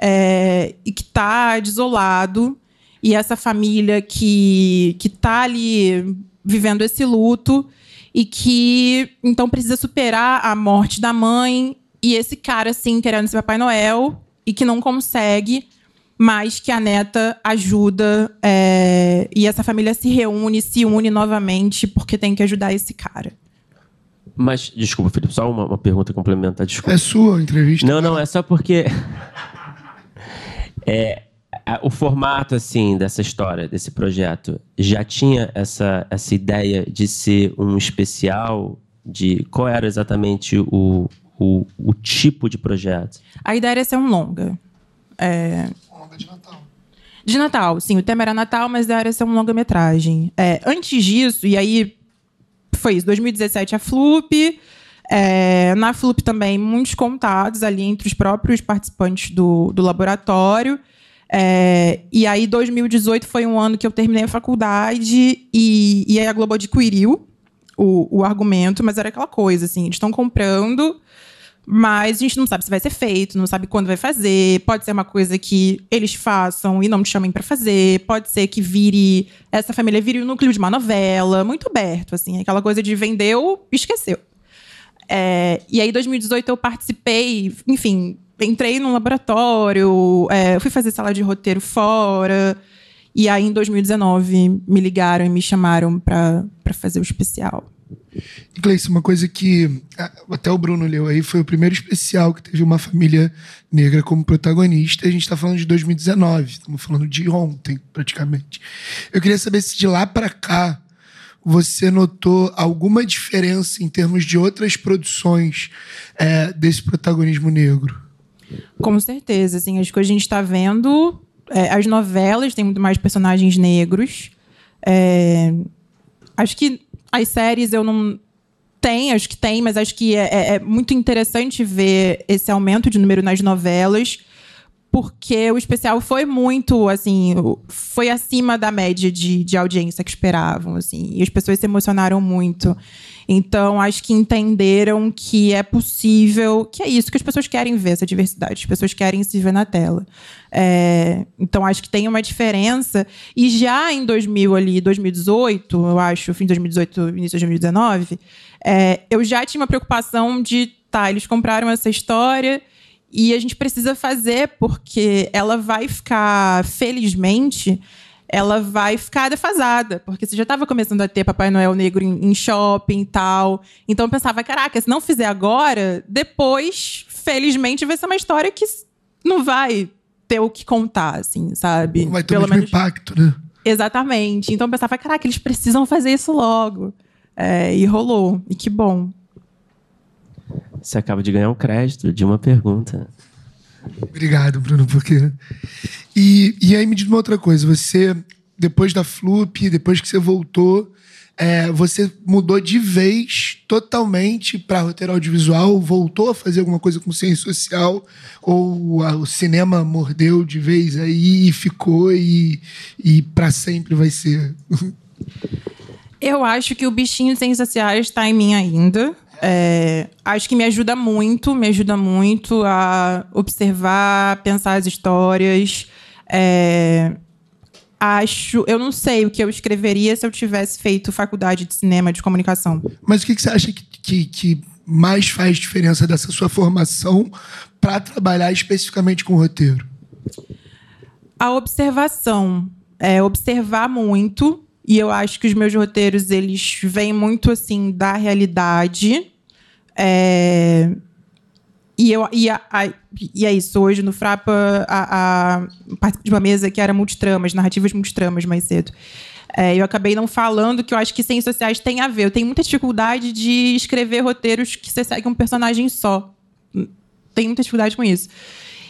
é, e que está desolado, e essa família que que está ali vivendo esse luto e que então precisa superar a morte da mãe e esse cara assim querendo ser Papai Noel e que não consegue mas que a neta ajuda é, e essa família se reúne, se une novamente porque tem que ajudar esse cara. Mas, desculpa, Felipe, só uma, uma pergunta complementar, desculpa. É sua entrevista. Não, não, é só porque. é, o formato, assim, dessa história, desse projeto, já tinha essa, essa ideia de ser um especial? De qual era exatamente o, o, o tipo de projeto? A ideia era ser um longa. É, Longa de Natal. De Natal, sim. O tema era Natal, mas a ideia era ser um longa-metragem. É, antes disso, e aí foi isso, 2017 a Flup. é, na Flup também, muitos contatos ali entre os próprios participantes do, do laboratório. É, e aí, 2018 foi um ano que eu terminei a faculdade e, e aí a Globo adquiriu o, o argumento, mas era aquela coisa, assim, eles estão comprando, Mas a gente não sabe se vai ser feito, não sabe quando vai fazer. Pode ser uma coisa que eles façam e não me chamem para fazer. Pode ser que vire. Essa família vire o núcleo de uma novela. Muito aberto, assim. Aquela coisa de vendeu, esqueceu. É, e aí, em 2018, eu participei, enfim, entrei num laboratório, é, fui fazer sala de roteiro fora. E aí, em 2019, me ligaram e me chamaram para fazer o especial. Gleice, uma coisa que até o Bruno leu aí foi o primeiro especial que teve uma família negra como protagonista. A gente está falando de 2019, estamos falando de ontem, praticamente. Eu queria saber se de lá para cá você notou alguma diferença em termos de outras produções é, desse protagonismo negro? Com certeza, assim, acho que a gente está vendo é, as novelas têm muito mais personagens negros. É, acho que as séries eu não. Tem, acho que tem, mas acho que é, é, é muito interessante ver esse aumento de número nas novelas porque o especial foi muito, assim, foi acima da média de, de audiência que esperavam, assim, e as pessoas se emocionaram muito. Então, acho que entenderam que é possível, que é isso que as pessoas querem ver, essa diversidade, as pessoas querem se ver na tela. É, então, acho que tem uma diferença. E já em 2000 ali, 2018, eu acho, fim de 2018, início de 2019, é, eu já tinha uma preocupação de, tá, eles compraram essa história e a gente precisa fazer porque ela vai ficar, felizmente, ela vai ficar defasada. Porque você já estava começando a ter Papai Noel Negro em, em shopping e tal. Então eu pensava, caraca, se não fizer agora, depois, felizmente, vai ser uma história que não vai ter o que contar, assim, sabe? Não vai ter Pelo o menos... impacto, né? Exatamente. Então eu pensava, caraca, eles precisam fazer isso logo. É, e rolou. E que bom. Você acaba de ganhar um crédito de uma pergunta. Obrigado, Bruno, porque. E, e aí me diz uma outra coisa. Você, depois da Flup, depois que você voltou, é, você mudou de vez totalmente para roteiro audiovisual, voltou a fazer alguma coisa com ciência social, ou a, o cinema mordeu de vez aí e ficou e, e para sempre vai ser? Eu acho que o bichinho de ciências sociais está em mim ainda. É, acho que me ajuda muito, me ajuda muito a observar, pensar as histórias. É, acho, eu não sei o que eu escreveria se eu tivesse feito faculdade de cinema de comunicação. Mas o que, que você acha que, que, que mais faz diferença dessa sua formação para trabalhar especificamente com roteiro? A observação, é, observar muito e eu acho que os meus roteiros, eles vêm muito, assim, da realidade. É... E, eu, e, a, a, e é isso. Hoje, no Frapa, a, a, de uma mesa que era multitramas, narrativas multitramas mais cedo. É, eu acabei não falando que eu acho que ciências sociais tem a ver. Eu tenho muita dificuldade de escrever roteiros que você segue um personagem só. Tenho muita dificuldade com isso.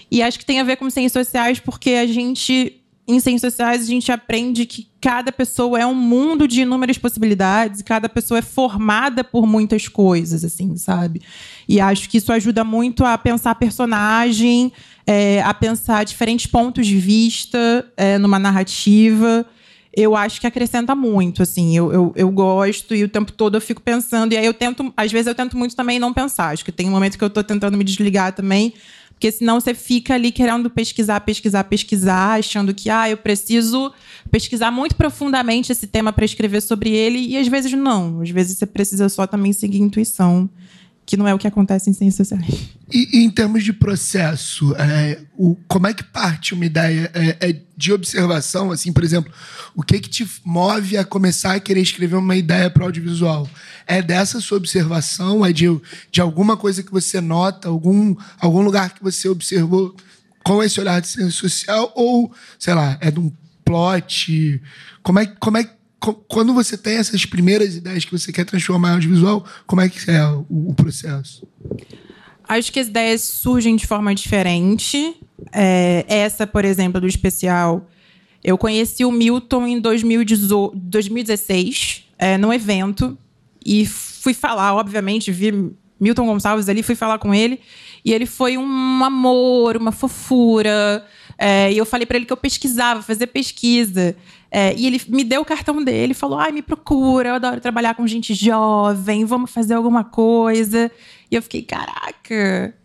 E acho que tem a ver com ciências sociais porque a gente em ciências sociais a gente aprende que cada pessoa é um mundo de inúmeras possibilidades, cada pessoa é formada por muitas coisas, assim, sabe? E acho que isso ajuda muito a pensar personagem, é, a pensar diferentes pontos de vista é, numa narrativa. Eu acho que acrescenta muito, assim, eu, eu, eu, gosto e o tempo todo eu fico pensando, e aí eu tento, às vezes eu tento muito também não pensar, acho que tem um momento que eu estou tentando me desligar também, porque senão você fica ali querendo pesquisar, pesquisar, pesquisar, achando que ah, eu preciso pesquisar muito profundamente esse tema para escrever sobre ele, e às vezes não. Às vezes você precisa só também seguir intuição que não é o que acontece em ciências sociais. E, e em termos de processo, é, o, como é que parte uma ideia é, é, de observação? Assim, por exemplo, o que que te move a começar a querer escrever uma ideia para audiovisual? É dessa sua observação? É de, de alguma coisa que você nota, algum, algum lugar que você observou com esse olhar de ciência social? Ou, sei lá, é de um plot? Como é, como é quando você tem essas primeiras ideias que você quer transformar em audiovisual, como é que é o, processo? Acho que as ideias surgem de forma diferente. É, essa, por exemplo, do especial, eu conheci o Milton em 2016, é, num evento, e fui falar, obviamente, vi Milton Gonçalves ali, fui falar com ele, e ele foi um amor, uma fofura. É, e eu falei para ele que eu pesquisava, fazia pesquisa. É, e ele me deu o cartão dele, falou: ai, me procura, eu adoro trabalhar com gente jovem, vamos fazer alguma coisa. E eu fiquei, caraca,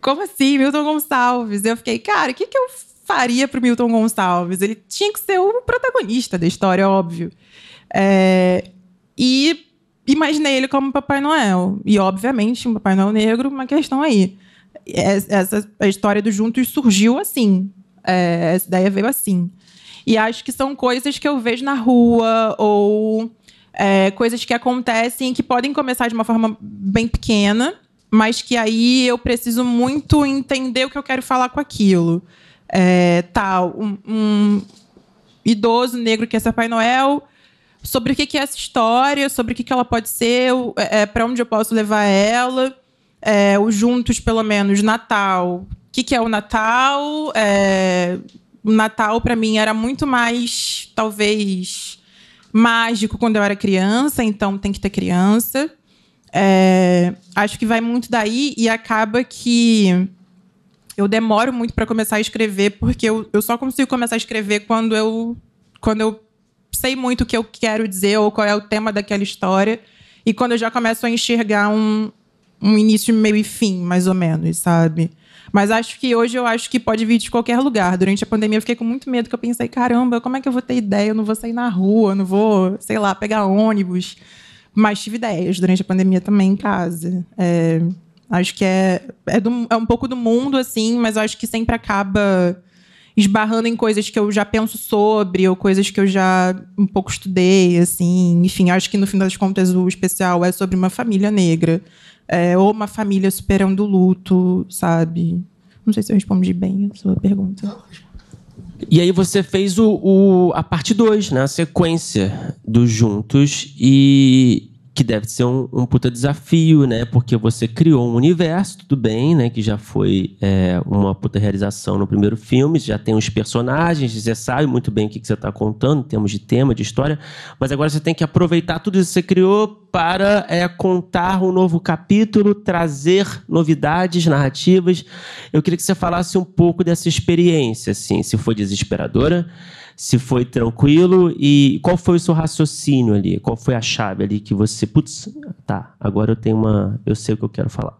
como assim, Milton Gonçalves? Eu fiquei, cara, o que, que eu faria pro Milton Gonçalves? Ele tinha que ser o protagonista da história, óbvio. É, e imaginei ele como Papai Noel. E, obviamente, um Papai Noel negro, uma questão aí. Essa a história dos Juntos surgiu assim. É, essa ideia veio assim. E acho que são coisas que eu vejo na rua ou é, coisas que acontecem que podem começar de uma forma bem pequena, mas que aí eu preciso muito entender o que eu quero falar com aquilo. É, tal, um, um idoso negro que é Papai Noel, sobre o que, é essa história, sobre o que, ela pode ser, é, para onde eu posso levar ela, é, o juntos, pelo menos, Natal. O que, que é o Natal? É, o Natal, para mim, era muito mais, talvez, mágico quando eu era criança, então tem que ter criança. É, acho que vai muito daí e acaba que eu demoro muito para começar a escrever, porque eu, eu só consigo começar a escrever quando eu, quando eu sei muito o que eu quero dizer ou qual é o tema daquela história. E quando eu já começo a enxergar um, um início, meio e fim, mais ou menos, sabe? Mas acho que hoje eu acho que pode vir de qualquer lugar. Durante a pandemia eu fiquei com muito medo, que eu pensei, caramba, como é que eu vou ter ideia? Eu não vou sair na rua, não vou, sei lá, pegar ônibus. Mas tive ideias durante a pandemia também em casa. É, acho que é, é, do, é um pouco do mundo, assim, mas acho que sempre acaba esbarrando em coisas que eu já penso sobre, ou coisas que eu já um pouco estudei, assim. Enfim, acho que no fim das contas o especial é sobre uma família negra é, ou uma família superando o luto, sabe? Não sei se eu respondi bem a sua pergunta. E aí você fez o, o a parte 2, né? A sequência dos Juntos. E, que deve ser um, um puta desafio, né? Porque você criou um universo, tudo bem, né? Que já foi é, uma puta realização no primeiro filme, já tem os personagens, você sabe muito bem o que, que você está contando, em termos de tema, de história, mas agora você tem que aproveitar tudo isso que você criou para é, contar um novo capítulo, trazer novidades narrativas. Eu queria que você falasse um pouco dessa experiência, assim, se foi desesperadora se foi tranquilo e qual foi o seu raciocínio ali? Qual foi a chave ali que você, putz, tá, agora eu tenho uma, eu sei o que eu quero falar.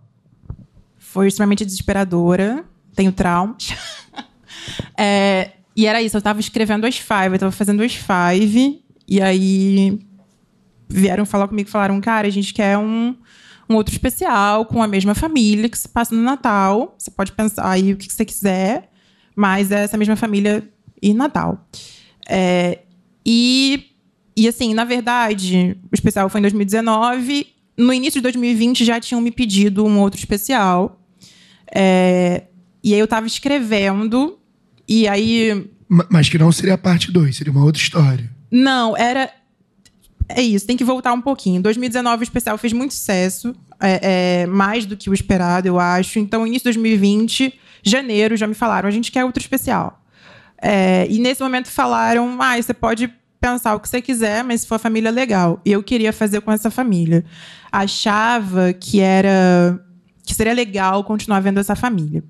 Foi extremamente desesperadora, tenho traumas. é, e era isso, eu estava escrevendo as five, eu estava fazendo as five, e aí vieram falar comigo falaram, cara, a gente quer um, um outro especial com a mesma família que se passa no Natal. Você pode pensar aí o que você quiser, mas essa mesma família e Natal. É, e, e assim, na verdade, o especial foi em 2019. No início de 2020 já tinham me pedido um outro especial. É, e aí eu estava escrevendo. E aí. Mas que não seria a parte 2, seria uma outra história. Não, era. É isso, tem que voltar um pouquinho. Em 2019 o especial fez muito sucesso, é, é, mais do que o esperado, eu acho. Então, início de 2020, janeiro, já me falaram: a gente quer outro especial. É, e nesse momento falaram: ah, você pode pensar o que você quiser, mas se for família, legal. E eu queria fazer com essa família. Achava que era que seria legal continuar vendo essa família.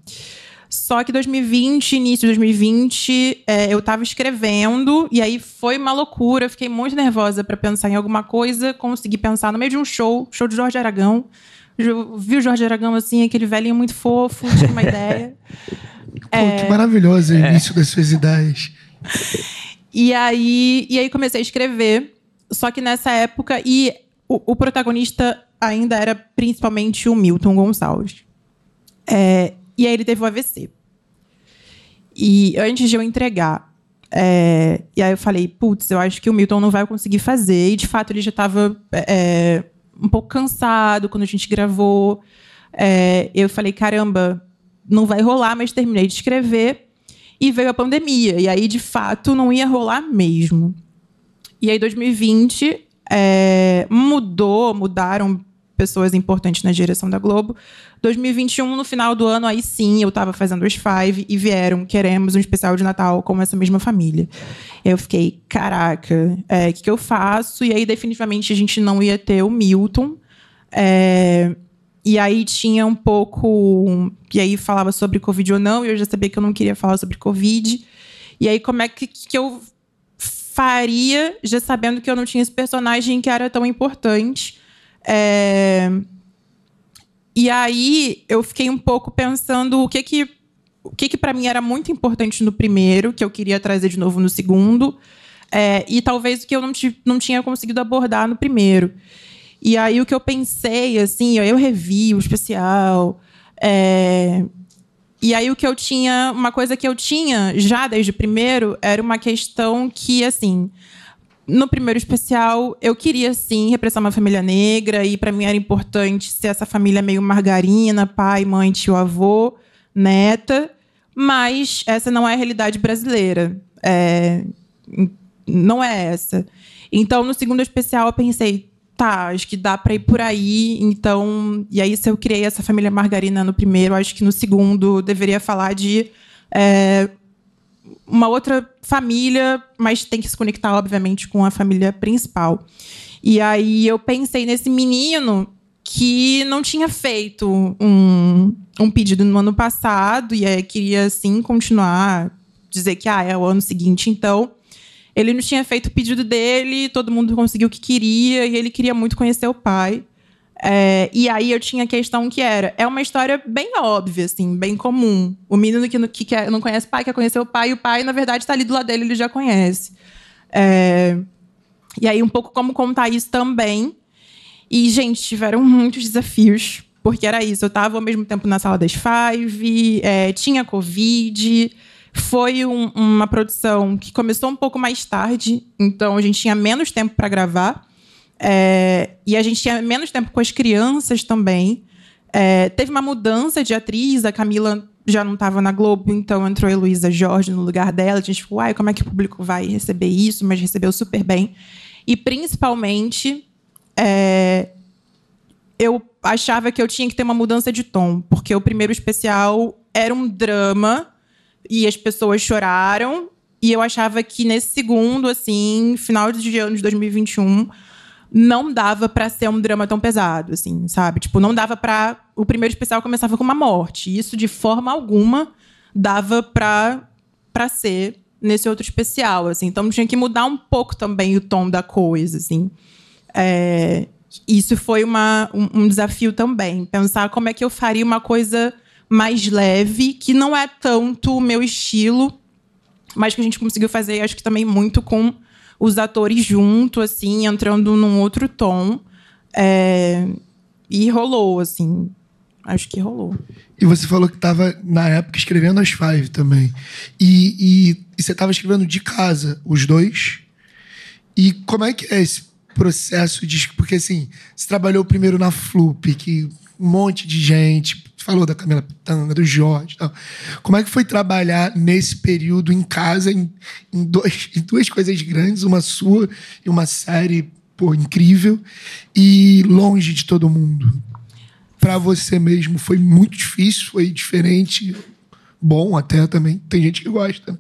Só que 2020, início de 2020, é, eu estava escrevendo e aí foi uma loucura. Fiquei muito nervosa para pensar em alguma coisa. Consegui pensar no meio de um show, show de Jorge Aragão. Vi o Jorge Aragão assim, aquele velhinho muito fofo, tinha uma ideia. Pô, é... que maravilhoso o é. início das suas ideias. E aí, e aí comecei a escrever. Só que nessa época, e o, o protagonista ainda era principalmente o Milton Gonçalves. É, e aí ele teve o AVC. E antes de eu entregar, é, e aí eu falei, putz, eu acho que o Milton não vai conseguir fazer. E de fato ele já estava é, um pouco cansado quando a gente gravou. É, eu falei, caramba, não vai rolar, mas terminei de escrever e veio a pandemia. E aí, de fato, não ia rolar mesmo. E aí, 2020 é, mudou, mudaram pessoas importantes na direção da Globo. 2021, no final do ano, aí sim, eu estava fazendo os Five e vieram, queremos um especial de Natal com essa mesma família. Eu fiquei, caraca, o é, que, que eu faço? E aí, definitivamente, a gente não ia ter o Milton. É, e aí tinha um pouco. E aí falava sobre Covid ou não, e eu já sabia que eu não queria falar sobre Covid. E aí, como é que, que eu faria, já sabendo que eu não tinha esse personagem que era tão importante? É... e aí eu fiquei um pouco pensando o que que o que, que para mim era muito importante no primeiro, que eu queria trazer de novo no segundo, é, e talvez o que eu não, não tinha conseguido abordar no primeiro. E aí o que eu pensei, assim, eu revi o especial. É, e aí o que eu tinha, uma coisa que eu tinha já desde o primeiro era uma questão que, assim, no primeiro especial, eu queria sim representar uma família negra e para mim era importante ser essa família meio margarina, pai, mãe, tio, avô, neta, mas essa não é a realidade brasileira. É, não é essa. Então, no segundo especial, eu pensei, tá, acho que dá para ir por aí. Então, e aí se eu criei essa família margarina no primeiro, acho que no segundo deveria falar de é, uma outra família, mas tem que se conectar, obviamente, com a família principal. E aí eu pensei nesse menino que não tinha feito um, um pedido no ano passado e é, queria, sim, continuar, dizer que ah, é o ano seguinte, então. Ele não tinha feito o pedido dele, todo mundo conseguiu o que queria e ele queria muito conhecer o pai. É, e aí eu tinha a questão que era, é uma história bem óbvia, assim, bem comum. O menino que, que quer, não conhece o pai quer conhecer o pai, e o pai, na verdade, está ali do lado dele, ele já conhece. É, e aí, um pouco como contar isso também. E, gente, tiveram muitos desafios, porque era isso. Eu estava ao mesmo tempo na sala das Five, é, tinha Covid. Foi um, uma produção que começou um pouco mais tarde, então a gente tinha menos tempo para gravar. É, e a gente tinha menos tempo com as crianças também. É, teve uma mudança de atriz, a Camila já não estava na Globo, então entrou a Heloísa Jorge no lugar dela. A gente ficou, uai, como é que o público vai receber isso? Mas recebeu super bem. E principalmente, é, eu achava que eu tinha que ter uma mudança de tom, porque o primeiro especial era um drama e as pessoas choraram. E eu achava que nesse segundo, assim, final de ano de 2021, não dava para ser um drama tão pesado, assim, sabe? Tipo, não dava para o primeiro especial começava com uma morte. Isso de forma alguma dava para para ser nesse outro especial, assim. Então tinha que mudar um pouco também o tom da coisa, assim. É, isso foi uma, um, um desafio também, pensar como é que eu faria uma coisa mais leve, que não é tanto o meu estilo, mas que a gente conseguiu fazer, acho que também muito com os atores junto, assim, entrando num outro tom. É... E rolou, assim. Acho que rolou. E você falou que estava, na época, escrevendo as Five também. E, e, e você estava escrevendo de casa, os dois. E como é que é esse processo de. Porque, assim, você trabalhou primeiro na Flup, que um monte de gente falou da Camila Pitanga, do Jorge. Tal. Como é que foi trabalhar nesse período em casa, em, em, dois, em duas coisas grandes, uma sua e uma série pô, incrível, e longe de todo mundo? Para você mesmo foi muito difícil, foi diferente, bom até também. Tem gente que gosta.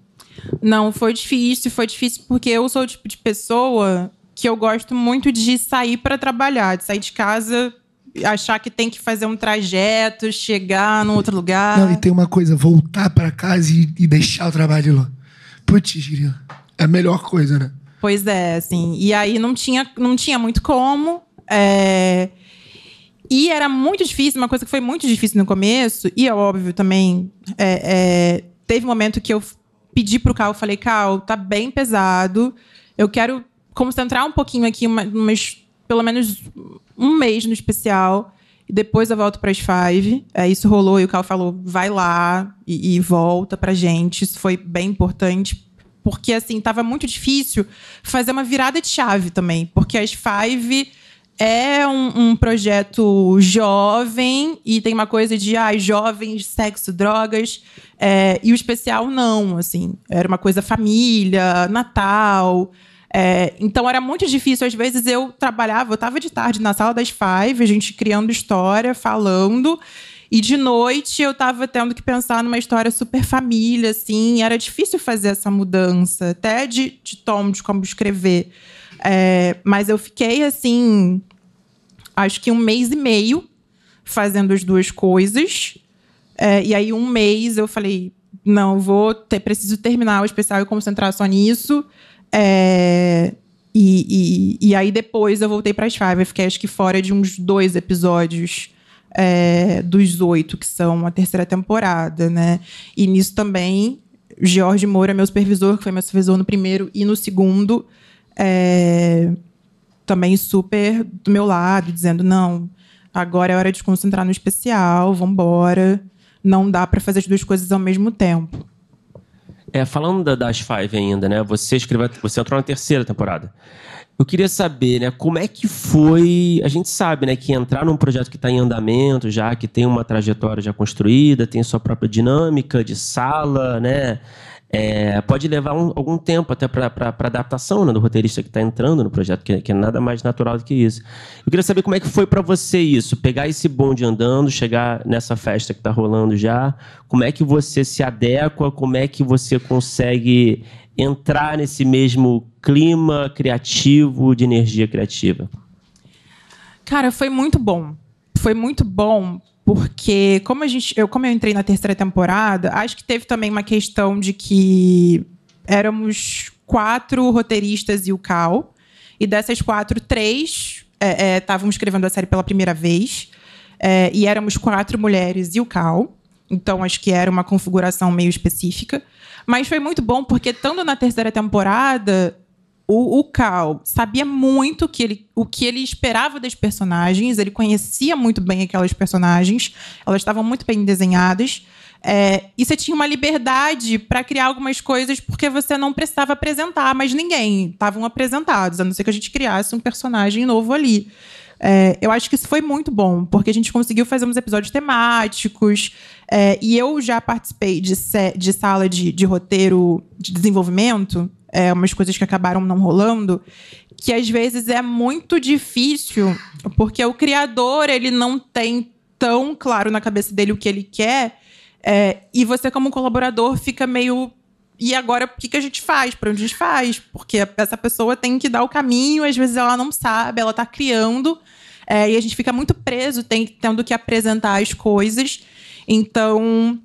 Não, foi difícil, foi difícil porque eu sou o tipo de pessoa que eu gosto muito de sair para trabalhar, de sair de casa achar que tem que fazer um trajeto, chegar num outro lugar. Não, e tem uma coisa, voltar para casa e, e, deixar o trabalho lá. Putz, é a melhor coisa, né? Pois é, assim. E aí não tinha, não tinha muito como. É... E era muito difícil, uma coisa que foi muito difícil no começo, e é óbvio também, é, é... teve um momento que eu pedi pro Cal, falei, Cal, tá bem pesado, eu quero concentrar um pouquinho aqui, uma, umas pelo menos um mês no especial. E depois eu volto para as Five. É, isso rolou e o Cal falou: vai lá e, e volta pra gente. Isso foi bem importante. Porque, assim, tava muito difícil fazer uma virada de chave também. Porque as Five é um, um, projeto jovem e tem uma coisa de ah, jovens, sexo, drogas. É, e o especial não, assim. Era uma coisa família, Natal. É, então era muito difícil. Às vezes eu trabalhava, eu estava de tarde na sala das five, a gente criando história, falando. E de noite eu estava tendo que pensar numa história super família, assim. Era difícil fazer essa mudança, até de, de tom, de como escrever. É, mas eu fiquei, assim, acho que um mês e meio fazendo as duas coisas. É, e aí, um mês eu falei: não, vou ter, preciso terminar o especial e concentrar só nisso. É, e, e, e, aí depois eu voltei para as Five. Fiquei acho que fora de uns dois episódios é, dos oito que são a terceira temporada, né? E nisso também, Jorge Moura, meu supervisor, que foi meu supervisor no primeiro e no segundo, é, também super do meu lado, dizendo: não, agora é hora de concentrar no especial, vamos embora. Não dá para fazer as duas coisas ao mesmo tempo. É, falando da Das Five ainda, né? Você escreveu, você entrou na terceira temporada. Eu queria saber, né, como é que foi. A gente sabe, né, que entrar num projeto que está em andamento, já que tem uma trajetória já construída, tem sua própria dinâmica de sala, né? É, pode levar um, algum tempo até para adaptação né, do roteirista que está entrando no projeto, que, que, é nada mais natural do que isso. Eu queria saber como é que foi para você isso, pegar esse bonde andando, chegar nessa festa que está rolando já, como é que você se adequa, como é que você consegue entrar nesse mesmo clima criativo, de energia criativa? Cara, foi muito bom. Foi muito bom porque como a gente, eu como eu entrei na terceira temporada, acho que teve também uma questão de que éramos quatro roteiristas e o Cal, e dessas quatro, três estavam é, é, escrevendo a série pela primeira vez, é, e éramos quatro mulheres e o Cal. Então acho que era uma configuração meio específica. Mas foi muito bom porque, estando na terceira temporada, o, o Cal sabia muito que ele, o que ele esperava das personagens, ele conhecia muito bem aquelas personagens, elas estavam muito bem desenhadas. É, e você tinha uma liberdade para criar algumas coisas porque você não precisava apresentar mais ninguém. Estavam apresentados, a não ser que a gente criasse um personagem novo ali. É, eu acho que isso foi muito bom, porque a gente conseguiu fazer uns episódios temáticos. É, e eu já participei de, de sala de, de roteiro de desenvolvimento é, umas coisas que acabaram não rolando, que às vezes é muito difícil, porque o criador ele não tem tão claro na cabeça dele o que ele quer, é, e você, como colaborador, fica meio. E agora, o que, que a gente faz? Para onde a gente faz? Porque essa pessoa tem que dar o caminho, às vezes ela não sabe, ela está criando, é, e a gente fica muito preso, tem, tendo que apresentar as coisas. Então,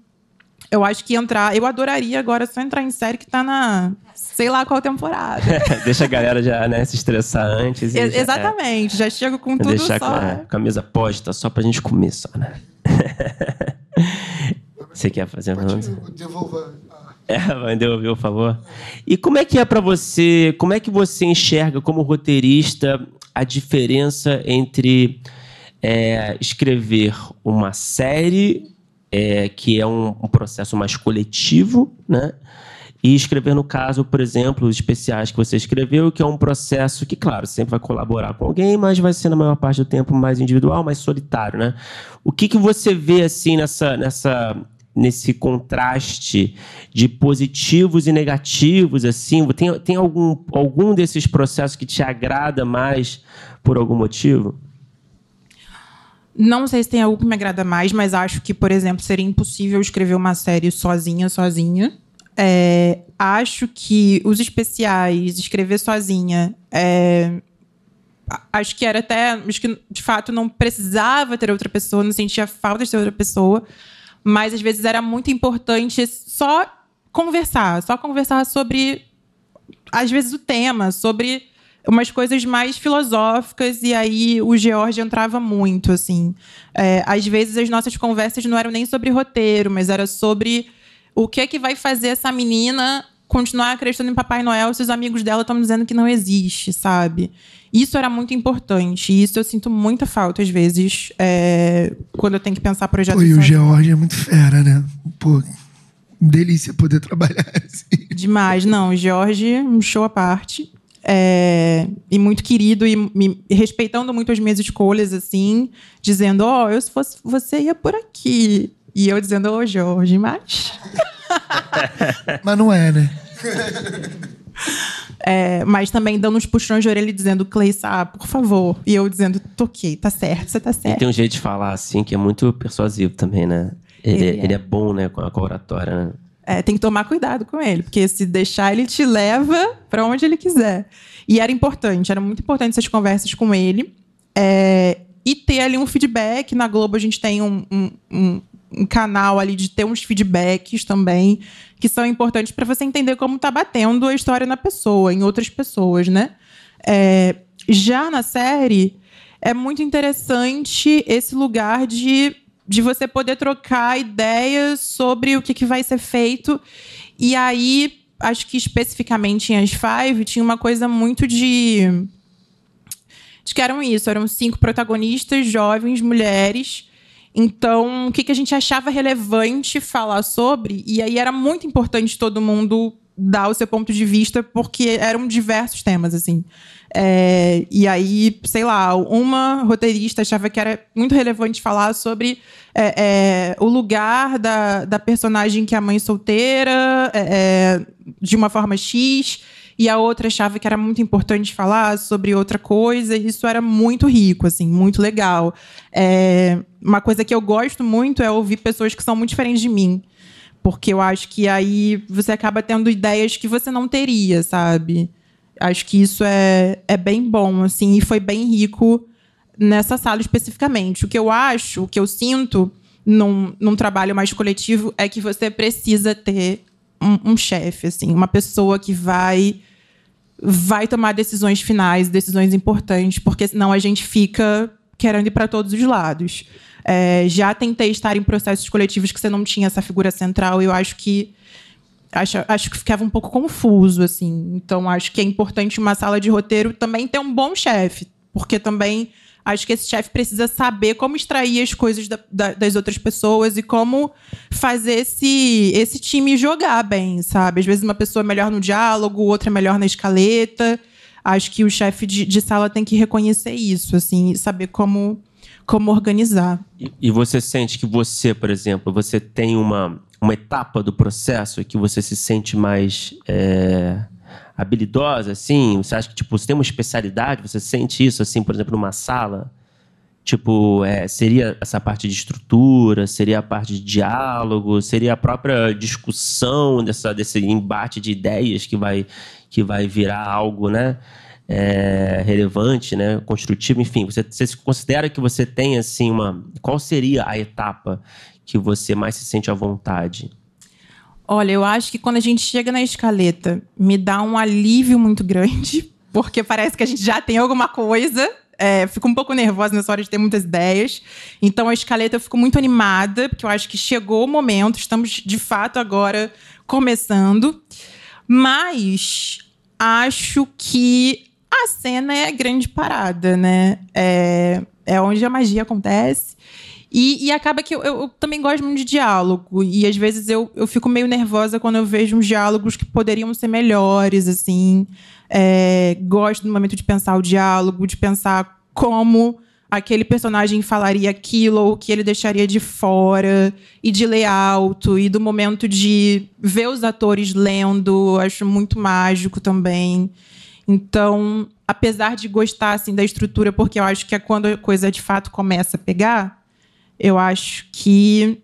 eu acho que entrar. Eu adoraria agora só entrar em série que está na sei lá qual temporada. Deixa a galera já né, se estressar antes. E, já, exatamente, é. já chego com tudo Deixar só. É, a mesa posta, só pra gente começar, né? Você quer fazer uma Devolver. É, vai devolver, por favor. E como é que é para você, como é que você enxerga como roteirista a diferença entre é, escrever uma série, é, que é um, um processo mais coletivo, né? E escrever, no caso, por exemplo, os especiais que você escreveu, que é um processo que, claro, sempre vai colaborar com alguém, mas vai ser, na maior parte do tempo, mais individual, mais solitário, né? O que, que você vê, assim, nessa, nessa, nesse contraste de positivos e negativos, assim? Tem, tem algum, algum desses processos que te agrada mais por algum motivo? Não sei se tem algo que me agrada mais, mas acho que, por exemplo, seria impossível escrever uma série sozinha, sozinha. É, acho que os especiais, escrever sozinha, é, acho que era até. Acho que de fato não precisava ter outra pessoa, não sentia falta de ter outra pessoa, mas às vezes era muito importante só conversar, só conversar sobre, às vezes, o tema, sobre umas coisas mais filosóficas e aí o George entrava muito assim é, às vezes as nossas conversas não eram nem sobre roteiro mas era sobre o que é que vai fazer essa menina continuar acreditando em Papai Noel se os amigos dela estão dizendo que não existe, sabe? Isso era muito importante. E isso eu sinto muita falta, às vezes, é, quando eu tenho que pensar projetos. Pô, e o George é muito fera, né? Pô, delícia poder trabalhar assim. Demais. Não, o George, um show à parte. É, e muito querido e me, respeitando muito as minhas escolhas, assim, dizendo: Ó, oh, eu se fosse você ia por aqui. E eu dizendo, ô Jorge, mas. mas não é, né? É, mas também dando uns puxões de orelha dizendo, Cleissa, por favor. E eu dizendo, toquei, tá certo, você tá certo. E tem um jeito de falar assim que é muito persuasivo também, né? Ele, ele, é. ele é. bom, né, com a, com a oratória, né? É, tem que tomar cuidado com ele, porque se deixar, ele te leva para onde ele quiser. E era importante, era muito importante essas conversas com ele. É, e ter ali um feedback. Na Globo a gente tem um, um, um, um canal ali de ter uns feedbacks também que são importantes para você entender como está batendo a história na pessoa, em outras pessoas, né? É, já na série, é muito interessante esse lugar de, de você poder trocar ideias sobre o que, que vai ser feito. E aí, acho que especificamente em As Five, tinha uma coisa muito de. de que eram isso, eram cinco protagonistas jovens, mulheres. Então, o que, que a gente achava relevante falar sobre? E aí era muito importante todo mundo dar o seu ponto de vista, porque eram diversos temas, assim. É, e aí, sei lá, uma roteirista achava que era muito relevante falar sobre é, é, o lugar da, da personagem que é a mãe solteira, é, é, de uma forma X, e a outra achava que era muito importante falar sobre outra coisa, isso era muito rico, assim, muito legal. É, uma coisa que eu gosto muito é ouvir pessoas que são muito diferentes de mim porque eu acho que aí você acaba tendo ideias que você não teria, sabe? Acho que isso é, é bem bom, assim, e foi bem rico nessa sala especificamente. O que eu acho, o que eu sinto num, num trabalho mais coletivo é que você precisa ter um, um chefe, assim, uma pessoa que vai vai tomar decisões finais, decisões importantes, porque senão a gente fica querendo ir para todos os lados. É, já tentei estar em processos coletivos que você não tinha essa figura central e eu acho que acho, acho que ficava um pouco confuso assim. Então acho que é importante uma sala de roteiro também ter um bom chefe, porque também acho que esse chefe precisa saber como extrair as coisas da, da, das outras pessoas e como fazer esse, esse time jogar bem, sabe? Às vezes uma pessoa é melhor no diálogo, outra é melhor na escaleta. Acho que o chefe de, de sala tem que reconhecer isso, assim, saber como como organizar. E, e, você sente que você, por exemplo, você tem uma, uma etapa do processo que você se sente mais é, habilidosa, assim? Você acha que tipo, você tem uma especialidade? Você sente isso, assim, por exemplo, numa sala? Tipo, é, seria essa parte de estrutura, seria a parte de diálogo, seria a própria discussão dessa, desse embate de ideias que vai, que vai virar algo, né? é, relevante, né, construtivo, enfim, você, você considera que você tem assim uma, qual seria a etapa que você mais se sente à vontade? Olha, eu acho que quando a gente chega na escaleta, me dá um alívio muito grande, porque parece que a gente já tem alguma coisa. É, fico um pouco nervosa nessa hora de ter muitas ideias. Então, a escaleta eu fico muito animada, porque eu acho que chegou o momento, estamos de fato agora começando. Mas acho que a cena é a grande parada, né? É, é onde a magia acontece. E, e acaba que eu, eu, também gosto muito de diálogo. E às vezes eu, eu fico meio nervosa quando eu vejo uns diálogos que poderiam ser melhores, assim. É, gosto do momento de pensar o diálogo, de pensar como aquele personagem falaria aquilo ou que ele deixaria de fora, e de ler alto, e do momento de ver os atores lendo, acho muito mágico também. Então, apesar de gostar assim da estrutura, porque eu acho que é quando a coisa de fato começa a pegar, eu acho que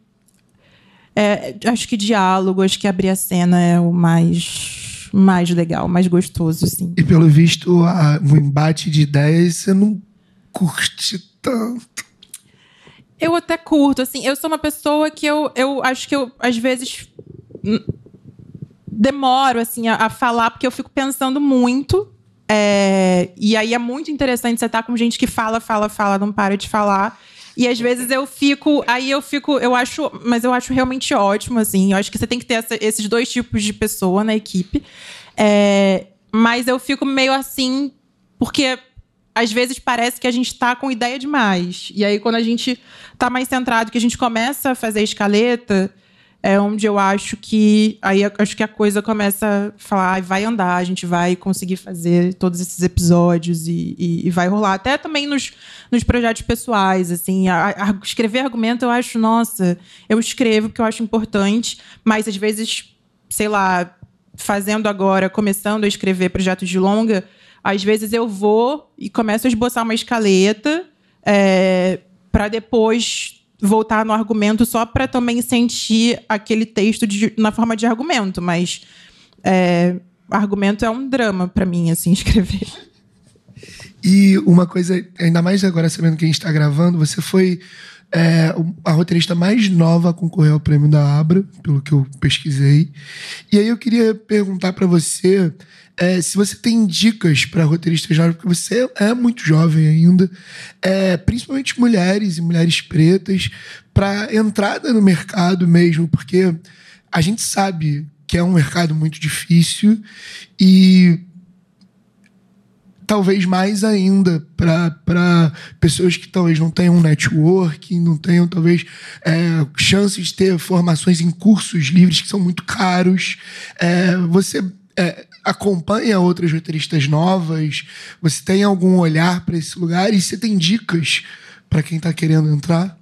é, acho que diálogo, acho que abrir a cena é o mais mais legal, mais gostoso, assim. E pelo visto, a, o embate de ideias você não curte tanto. Eu até curto, assim. Eu sou uma pessoa que eu, eu acho que eu, às vezes, demoro, assim, a, a falar, porque eu fico pensando muito. É, e aí é muito interessante você estar tá com gente que fala, fala, fala, não para de falar. E às vezes eu fico. Aí eu fico. Eu acho. Mas eu acho realmente ótimo, assim. Eu acho que você tem que ter essa, esses dois tipos de pessoa na equipe. É, mas eu fico meio assim. Porque às vezes parece que a gente está com ideia demais. E aí, quando a gente está mais centrado, que a gente começa a fazer escaleta é onde eu acho que aí acho que a coisa começa a falar, vai andar, a gente vai conseguir fazer todos esses episódios e, e, e vai rolar. Até também nos, nos projetos pessoais, assim, a, a, escrever argumento eu acho, nossa, eu escrevo porque eu acho importante, mas às vezes, sei lá, fazendo agora, começando a escrever projetos de longa, às vezes eu vou e começo a esboçar uma escaleta é, para depois voltar no argumento só para também sentir aquele texto de, na forma de argumento, mas é, argumento é um drama para mim, assim, escrever. E uma coisa, ainda mais agora sabendo que a gente está gravando, você foi é a roteirista mais nova a concorrer ao prêmio da Abra, pelo que eu pesquisei. E aí eu queria perguntar para você é, se você tem dicas para roteiristas jovens, porque você é muito jovem ainda, é, principalmente mulheres e mulheres pretas, para entrada no mercado mesmo, porque a gente sabe que é um mercado muito difícil e talvez mais ainda para pessoas que talvez não tenham networking, não tenham talvez é, chances de ter formações em cursos livres que são muito caros. É, você é, acompanha outras roteiristas novas? Você tem algum olhar para esse lugar? E você tem dicas para quem está querendo entrar?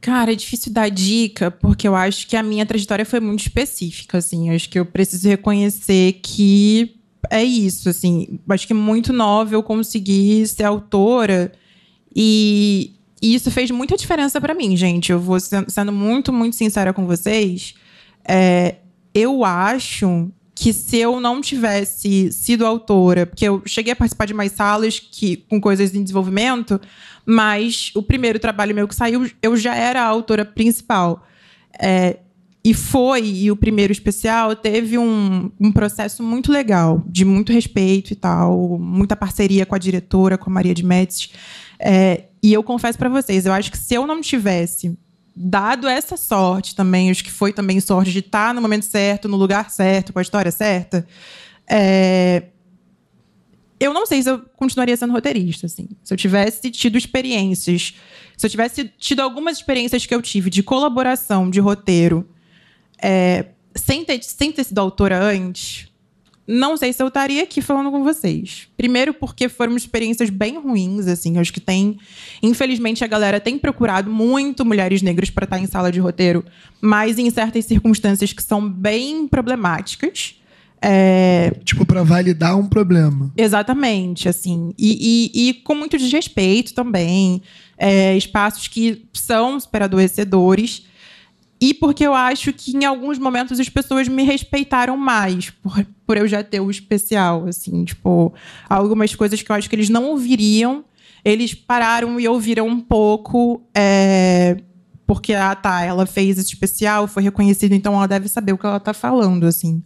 Cara, é difícil dar dica, porque eu acho que a minha trajetória foi muito específica, assim. Eu acho que eu preciso reconhecer que é isso, assim. Acho que muito nova eu consegui ser autora e, e isso fez muita diferença para mim, gente. Eu vou sendo muito, muito sincera com vocês. É, eu acho que se eu não tivesse sido autora, porque eu cheguei a participar de mais salas que, com coisas em desenvolvimento, mas o primeiro trabalho meu que saiu, eu já era a autora principal. É, e foi, e o primeiro especial teve um, um processo muito legal, de muito respeito e tal, muita parceria com a diretora, com a Maria de Médici. É, e eu confesso para vocês, eu acho que se eu não tivesse dado essa sorte também, acho que foi também sorte de estar no momento certo, no lugar certo, com a história certa, é, eu não sei se eu continuaria sendo roteirista, assim. Se eu tivesse tido experiências, se eu tivesse tido algumas experiências que eu tive de colaboração, de roteiro, é, sem, ter, sem ter sido autora antes, não sei se eu estaria aqui falando com vocês. Primeiro, porque foram experiências bem ruins, assim. Acho que tem. Infelizmente, a galera tem procurado muito mulheres negras para estar em sala de roteiro, mas em certas circunstâncias que são bem problemáticas. É... Tipo, para validar um problema. Exatamente, assim. E, e, e com muito desrespeito também. É, espaços que são super adoecedores. E porque eu acho que em alguns momentos as pessoas me respeitaram mais por, por eu já ter o especial, assim, tipo, algumas coisas que eu acho que eles não ouviriam, eles pararam e ouviram um pouco, é, porque, ah, tá, ela fez esse especial, foi reconhecido, então ela deve saber o que ela tá falando, assim.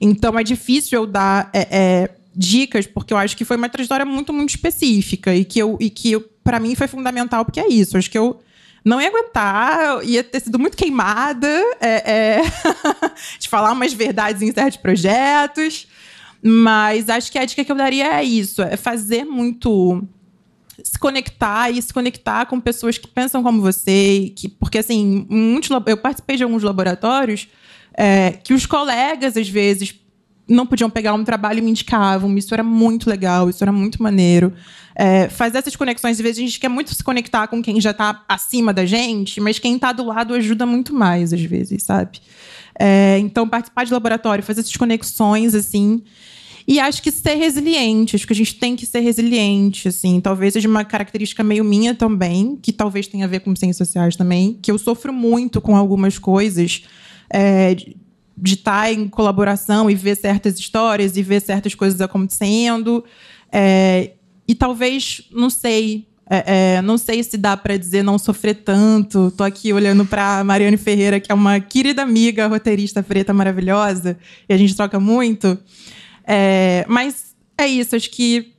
Então é difícil eu dar é, é, dicas, porque eu acho que foi uma trajetória muito, muito específica e que, eu, e que para mim foi fundamental, porque é isso, acho que eu não ia aguentar, ia ter sido muito queimada é, é de falar umas verdades em certos projetos. Mas acho que a dica que eu daria é isso: é fazer muito. Se conectar e se conectar com pessoas que pensam como você. Que, porque, assim, muitos, eu participei de alguns laboratórios é, que os colegas, às vezes, não podiam pegar um trabalho e me indicavam. Isso era muito legal, isso era muito maneiro. É, fazer essas conexões, às vezes a gente quer muito se conectar com quem já está acima da gente, mas quem está do lado ajuda muito mais, às vezes, sabe? É, então, participar de laboratório, fazer essas conexões, assim. E acho que ser resiliente, acho que a gente tem que ser resiliente, assim. Talvez seja uma característica meio minha também, que talvez tenha a ver com ciências sociais também, que eu sofro muito com algumas coisas. É, de estar em colaboração e ver certas histórias e ver certas coisas acontecendo. É, e talvez, não sei, é, é, não sei se dá para dizer não sofrer tanto. Tô aqui olhando para Mariane Ferreira, que é uma querida amiga, roteirista preta maravilhosa, e a gente troca muito. É, mas é isso, acho que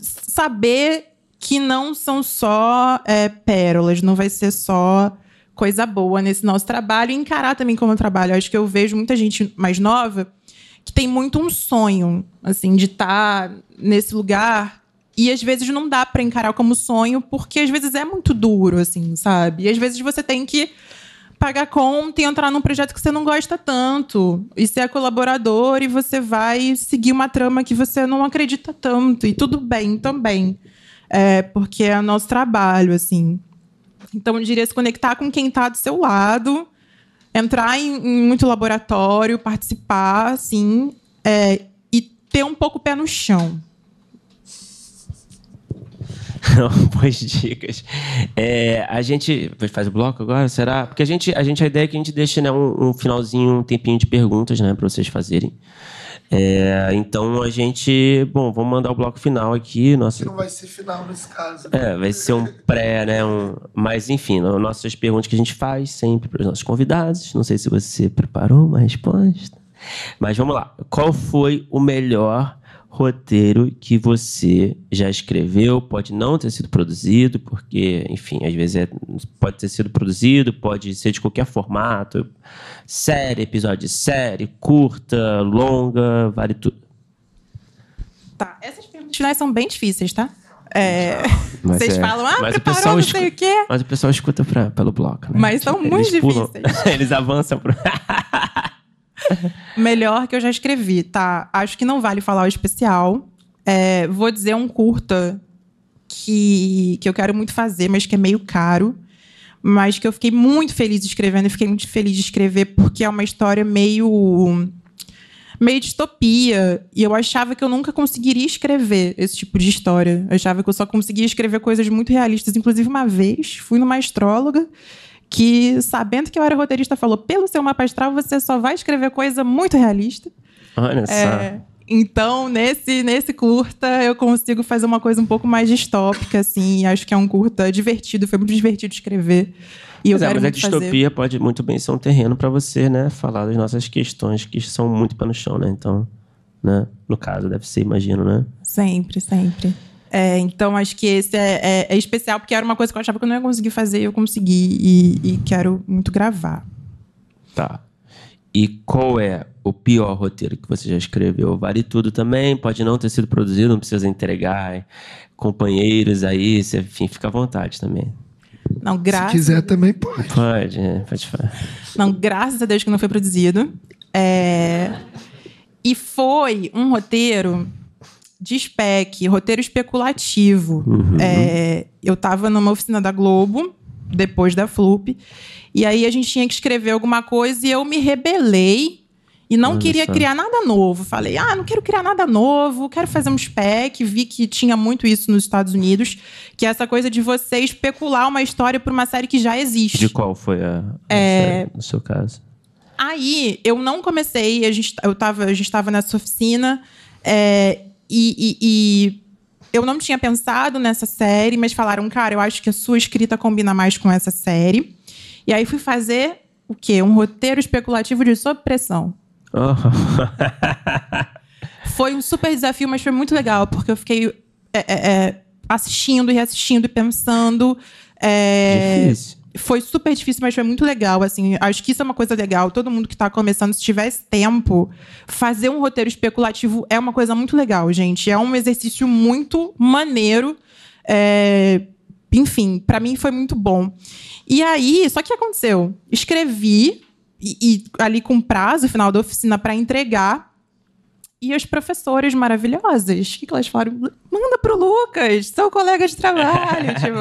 saber que não são só é, pérolas, não vai ser só coisa boa nesse nosso trabalho e encarar também como trabalho. Acho que eu vejo muita gente mais nova que tem muito um sonho, assim, de estar tá nesse lugar e às vezes não dá para encarar como sonho porque às vezes é muito duro, assim, sabe? E às vezes você tem que pagar conta e entrar num projeto que você não gosta tanto e ser colaborador e você vai seguir uma trama que você não acredita tanto e tudo bem também. É, porque é nosso trabalho, assim. Então, eu diria se conectar com quem está do seu lado, entrar em, em muito laboratório, participar, assim, é, e ter um pouco o pé no chão. Boas dicas. É, a gente faz o bloco agora, será? Porque a gente, a gente a ideia é que a gente deixe né, um, um finalzinho, um tempinho de perguntas, né, para vocês fazerem. É, então a gente. Bom, vamos mandar o bloco final aqui. Nossa... Não vai ser final nesse caso. Né? É, vai ser um pré, né? Um... Mas enfim, nossas perguntas que a gente faz sempre para os nossos convidados. Não sei se você preparou uma resposta. Mas vamos lá. Qual foi o melhor roteiro que você já escreveu? Pode não ter sido produzido, porque, enfim, às vezes é, pode ter sido produzido, pode ser de qualquer formato. Série, episódio de série, curta, longa, vale tudo. Tá, essas perguntas finais são bem difíceis, tá? É, vocês é, falam, ah, preparou não sei o quê. Mas o pessoal escuta pra, pelo bloco, né? Mas são muito eles difíceis. Pulam, eles avançam pro... Melhor que eu já escrevi, tá? Acho que não vale falar o especial. É, vou dizer um curta que, que eu quero muito fazer, mas que é meio caro. Mas que eu fiquei muito feliz escrevendo e fiquei muito feliz de escrever porque é uma história meio. meio distopia. E eu achava que eu nunca conseguiria escrever esse tipo de história. Eu achava que eu só conseguia escrever coisas muito realistas. Inclusive, uma vez, fui numa astróloga que, sabendo que eu era roteirista, falou: pelo seu mapa astral, você só vai escrever coisa muito realista. Olha é, só. Então, nesse, nesse curta, eu consigo fazer uma coisa um pouco mais distópica, assim. Acho que é um curta divertido, foi muito divertido escrever. E eu mas, é, quero é, mas a distopia fazer... pode muito bem ser um terreno para você, né? Falar das nossas questões que são muito pé no chão, né? Então, né? No caso, deve ser, imagino, né? Sempre, sempre. É, então, acho que esse é, é, é, especial, porque era uma coisa que eu achava que eu não ia conseguir fazer e eu consegui. E, e quero muito gravar. Tá. E qual é o pior roteiro que você já escreveu? Vale tudo também, pode não ter sido produzido, não precisa entregar. Companheiros aí, você, enfim, fica à vontade também. Não, graças Se quiser também pode. Pode, é, pode falar. Não, graças a Deus que não foi produzido. É... E foi um roteiro de spec, roteiro especulativo. Uhum. É, eu estava numa oficina da Globo, depois da Flup, e aí a gente tinha que escrever alguma coisa e eu me rebelei e não Olha queria só. criar nada novo. Falei, ah, não quero criar nada novo, quero fazer um spec. Vi que tinha muito isso nos Estados Unidos, que é essa coisa de você especular uma história por uma série que já existe. De qual foi a, a é... série, no seu caso? Aí eu não comecei, a gente, eu tava, a gente estava nessa oficina. É, e, e, e, eu não tinha pensado nessa série, mas falaram, cara, eu acho que a sua escrita combina mais com essa série. E aí fui fazer o quê? Um roteiro especulativo de sob pressão. Oh. foi um super desafio, mas foi muito legal, porque eu fiquei é, é, é assistindo e reassistindo e pensando. É, Difícil foi super difícil, mas foi muito legal. Assim, acho que isso é uma coisa legal. Todo mundo que está começando, se tivesse tempo, fazer um roteiro especulativo é uma coisa muito legal, gente. É um exercício muito maneiro. É... Enfim, para mim foi muito bom. E aí, só que aconteceu? Escrevi e, e ali com prazo, final da oficina, para entregar. E as professoras maravilhosas, o que, que elas falaram? Manda pro Lucas, seu colega de trabalho. tipo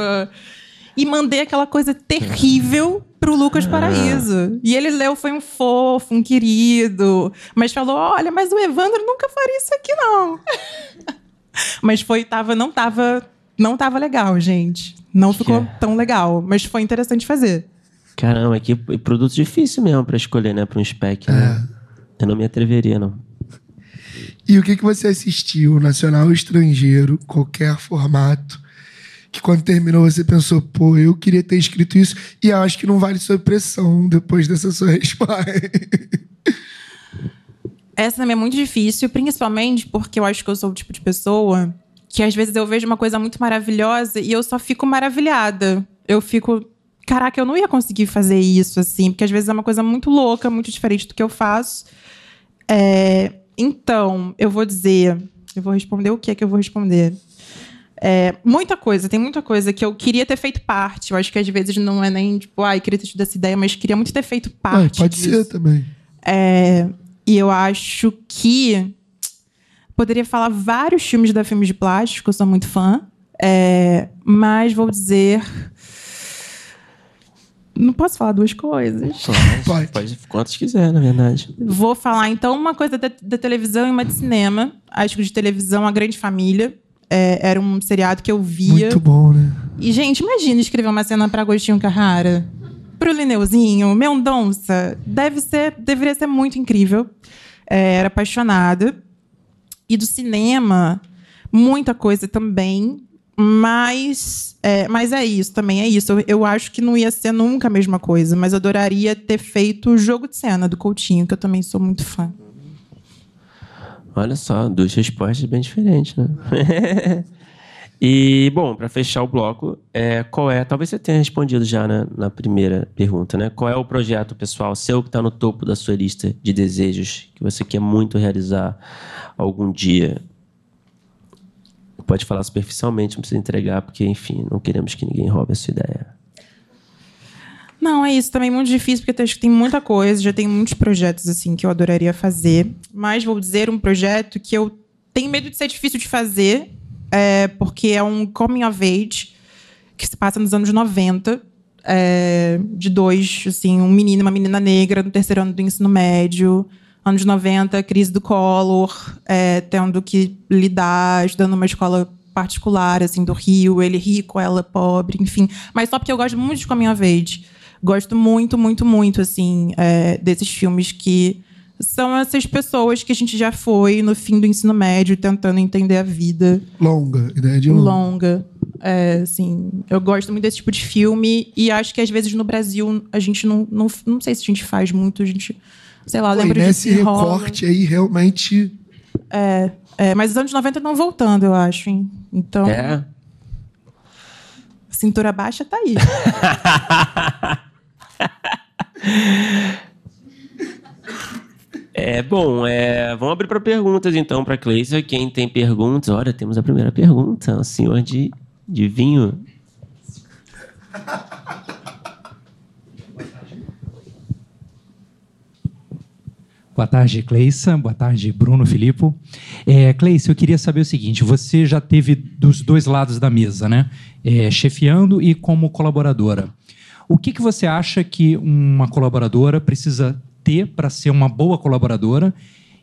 e mandei aquela coisa terrível pro Lucas Paraíso. E ele leu, foi um fofo, um querido, mas falou: olha, mas o Evandro nunca faria isso aqui, não. mas foi, tava, não tava, não tava legal, gente. Não ficou yeah. tão legal, mas foi interessante fazer. Caramba, que produto difícil mesmo para escolher, né, para um spec, né? É. Eu não me atreveria, não. E o que, que você assistiu, nacional ou estrangeiro, qualquer formato, que quando terminou você pensou, pô, eu queria ter escrito isso e acho que não vale sua pressão depois dessa sua resposta. Essa também é muito difícil, principalmente porque eu acho que eu sou o tipo de pessoa que às vezes eu vejo uma coisa muito maravilhosa e eu só fico maravilhada. Eu fico, caraca, eu não ia conseguir fazer isso assim, porque às vezes é uma coisa muito louca, muito diferente do que eu faço. É, então, eu vou dizer, eu vou responder o que é que eu vou responder? É, muita coisa, tem muita coisa que eu queria ter feito parte. Eu acho que às vezes não é nem tipo, ai, queria ter tido essa ideia, mas queria muito ter feito parte. pode disso. ser também. É, e eu acho que poderia falar vários filmes da Filmes de Plástico, eu sou muito fã. É, mas vou dizer. Não posso falar duas coisas? Pode. Pode, quantas quiser, na verdade. Vou falar, então, uma coisa da, da televisão e uma de cinema. Acho que de televisão, A Grande Família é, era um seriado que eu via. Muito bom, né? E, gente, imagina escrever uma cena para Agostinho Carrara, pro Lineuzinho, Mendonça. Deve ser, deveria ser muito incrível. é, era apaixonada. E do cinema, muita coisa também. Mas é, mas é isso, também é isso. Eu, eu, acho que não ia ser nunca a mesma coisa, mas adoraria ter feito o jogo de cena do Coutinho, que eu também sou muito fã. Olha só, duas respostas bem diferentes, né? e, bom, para fechar o bloco, é, qual é. Talvez você tenha respondido já na, na primeira pergunta, né? Qual é o projeto pessoal seu que está no topo da sua lista de desejos que você quer muito realizar algum dia? Pode falar superficialmente, não precisa entregar, porque, enfim, não queremos que ninguém roube a sua ideia. Não, é isso. Também é muito difícil, porque acho que tem muita coisa, já tem muitos projetos assim que eu adoraria fazer. Mas vou dizer um projeto que eu tenho medo de ser difícil de fazer, é, porque é um coming of age que se passa nos anos 90. É, de dois, assim, um menino e uma menina negra no terceiro ano do ensino médio, anos 90, crise do Collor, é, tendo que lidar, estudando numa escola particular, assim, do Rio, ele rico, ela pobre, enfim. Mas só porque eu gosto muito de Coming of Age. Gosto muito, muito, muito, assim, é, desses filmes que são essas pessoas que a gente já foi no fim do ensino médio tentando entender a vida. Longa, ideia de longa. Longa. É, assim, eu gosto muito desse tipo de filme e acho que às vezes no Brasil a gente não, não, não sei se a gente faz muito, a gente, sei lá, lembra de nesse recorte aí realmente é, é, mas os anos 90 estão voltando, eu acho, hein? Então, é. cintura baixa tá aí. É bom, é, vamos abrir para perguntas então para Cleissa. Quem tem perguntas? Olha, temos a primeira pergunta, o senhor de, de vinho. Boa tarde, Cleissa. Boa tarde, Bruno Filippo. É, Cleissa, eu queria saber o seguinte: você já teve dos dois lados da mesa, né? É, chefiando e como colaboradora. O que, que você acha que uma colaboradora precisa ter para ser uma boa colaboradora?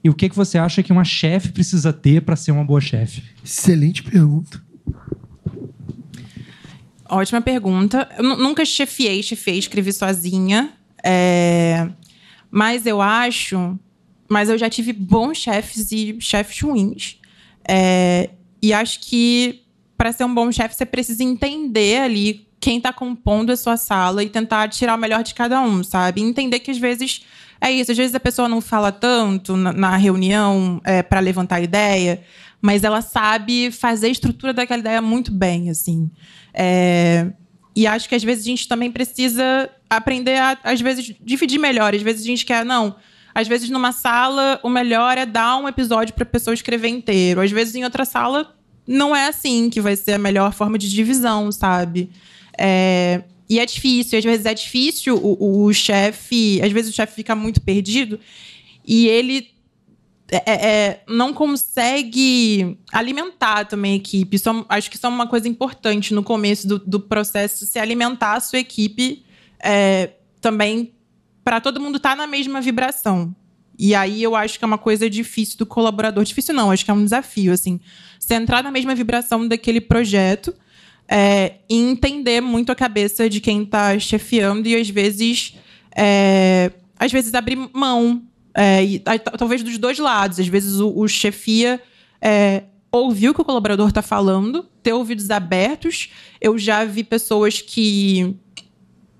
E o que, que você acha que uma chefe precisa ter para ser uma boa chefe? Excelente pergunta. Ótima pergunta. Eu nunca chefiei, chefiei, escrevi sozinha. É... Mas eu acho. Mas eu já tive bons chefes e chefes ruins. É... E acho que para ser um bom chefe, você precisa entender ali quem está compondo a sua sala e tentar tirar o melhor de cada um, sabe? Entender que às vezes é isso, às vezes a pessoa não fala tanto na, na reunião é, para levantar ideia, mas ela sabe fazer a estrutura daquela ideia muito bem, assim. É, e acho que às vezes a gente também precisa aprender a, às vezes, dividir melhor. Às vezes a gente quer, não. Às vezes, numa sala, o melhor é dar um episódio para a pessoa escrever inteiro. Às vezes, em outra sala, não é assim que vai ser a melhor forma de divisão, sabe? É, e é difícil, às vezes é difícil o, o chefe, às vezes o chefe fica muito perdido e ele é, é, é, não consegue alimentar também a equipe. Isso, é acho que isso é uma coisa importante no começo do, do processo, se alimentar a sua equipe é, também para todo mundo estar tá na mesma vibração. E aí eu acho que é uma coisa difícil do colaborador. Difícil não, acho que é um desafio, assim. Você entrar na mesma vibração daquele projeto é, e entender muito a cabeça de quem está chefiando e às vezes é, às vezes abrir mão é, e, talvez dos dois lados às vezes o, o chefia é, ouvir o que o colaborador está falando ter ouvidos abertos eu já vi pessoas que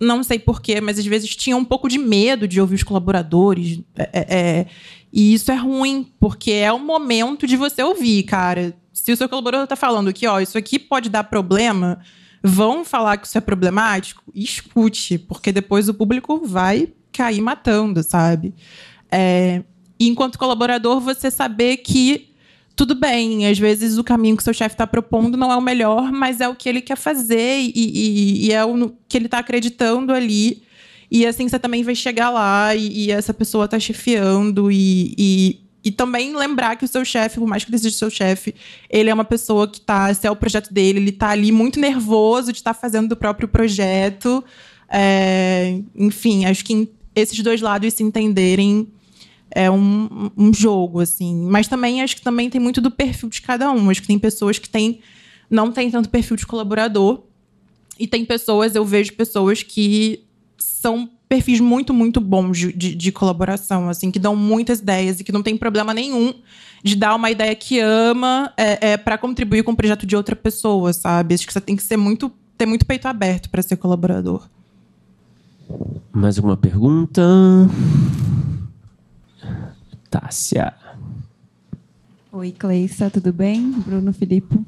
não sei porquê, mas às vezes tinham um pouco de medo de ouvir os colaboradores. É, é e isso é ruim, porque é o momento de você ouvir, cara. Se o seu colaborador está falando que, ó, isso aqui pode dar problema, vão falar que isso é problemático, escute, porque depois o público vai cair matando, sabe? É, enquanto colaborador, você saber que tudo bem, às vezes o caminho que seu chefe está propondo não é o melhor, mas é o que ele quer fazer e, e, e é o que ele está acreditando ali. E assim você também vai chegar lá e, e essa pessoa está chefiando e, e também lembrar que o seu chefe, por mais que ele seja seu chefe, ele é uma pessoa que está, se é o projeto dele, ele está ali muito nervoso de estar tá fazendo do próprio projeto. É, enfim, acho que esses dois lados se entenderem é um, um jogo, assim. Mas também acho que também tem muito do perfil de cada um. Acho que tem pessoas que têm, não tem tanto perfil de colaborador. E tem pessoas, eu vejo pessoas que são perfis muito, muito bons de, de, de, colaboração, assim, que dão muitas ideias e que não tem problema nenhum de dar uma ideia que ama é, é para contribuir com o projeto de outra pessoa, sabe? Acho que você tem que ser muito, ter muito peito aberto para ser colaborador. Mais alguma pergunta? Tássia. Oi, Cleissa, tudo bem? Bruno Filipe.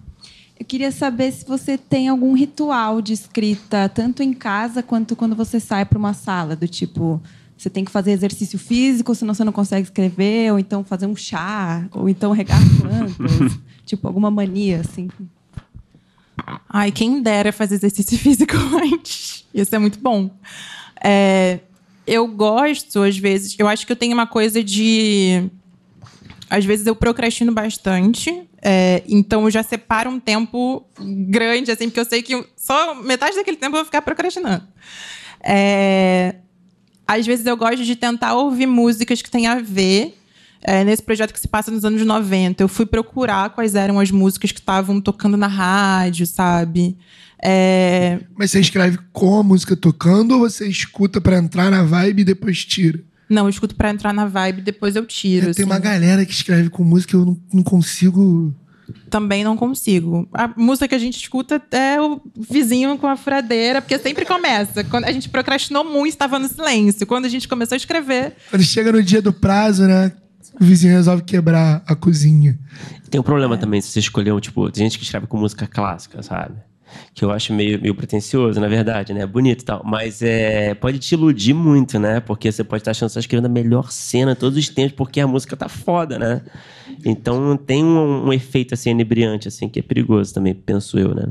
Eu queria saber se você tem algum ritual de escrita, tanto em casa quanto quando você sai para uma sala, do tipo, você tem que fazer exercício físico, senão você não consegue escrever, ou então fazer um chá, ou então regar plantas, tipo, alguma mania, assim. Ai, quem dera fazer exercício físico antes. Isso é muito bom. É, eu gosto, às vezes, eu acho que eu tenho uma coisa de. Às vezes eu procrastino bastante. É, então eu já separo um tempo grande, assim, porque eu sei que só metade daquele tempo eu vou ficar procrastinando. É, às vezes eu gosto de tentar ouvir músicas que têm a ver. É, nesse projeto que se passa nos anos 90, eu fui procurar quais eram as músicas que estavam tocando na rádio, sabe? É... Mas você escreve com a música tocando ou você escuta para entrar na vibe e depois tira? Não, eu escuto para entrar na vibe e depois eu tiro. É, assim. Tem uma galera que escreve com música eu não, não consigo. Também não consigo. A música que a gente escuta é o vizinho com a furadeira, porque sempre começa. Quando a gente procrastinou muito, estava no silêncio. Quando a gente começou a escrever. Quando chega no dia do prazo, né? O vizinho resolve quebrar a cozinha. Tem um problema é. também se você escolher, tipo, tem gente que escreve com música clássica, sabe? Que eu acho meio, meio pretencioso, na verdade, né? Bonito e tal. Mas é, pode te iludir muito, né? Porque você pode estar achando que você está escrevendo a melhor cena todos os tempos, porque a música tá foda, né? Então tem um, um efeito assim inebriante, assim, que é perigoso também, penso eu, né?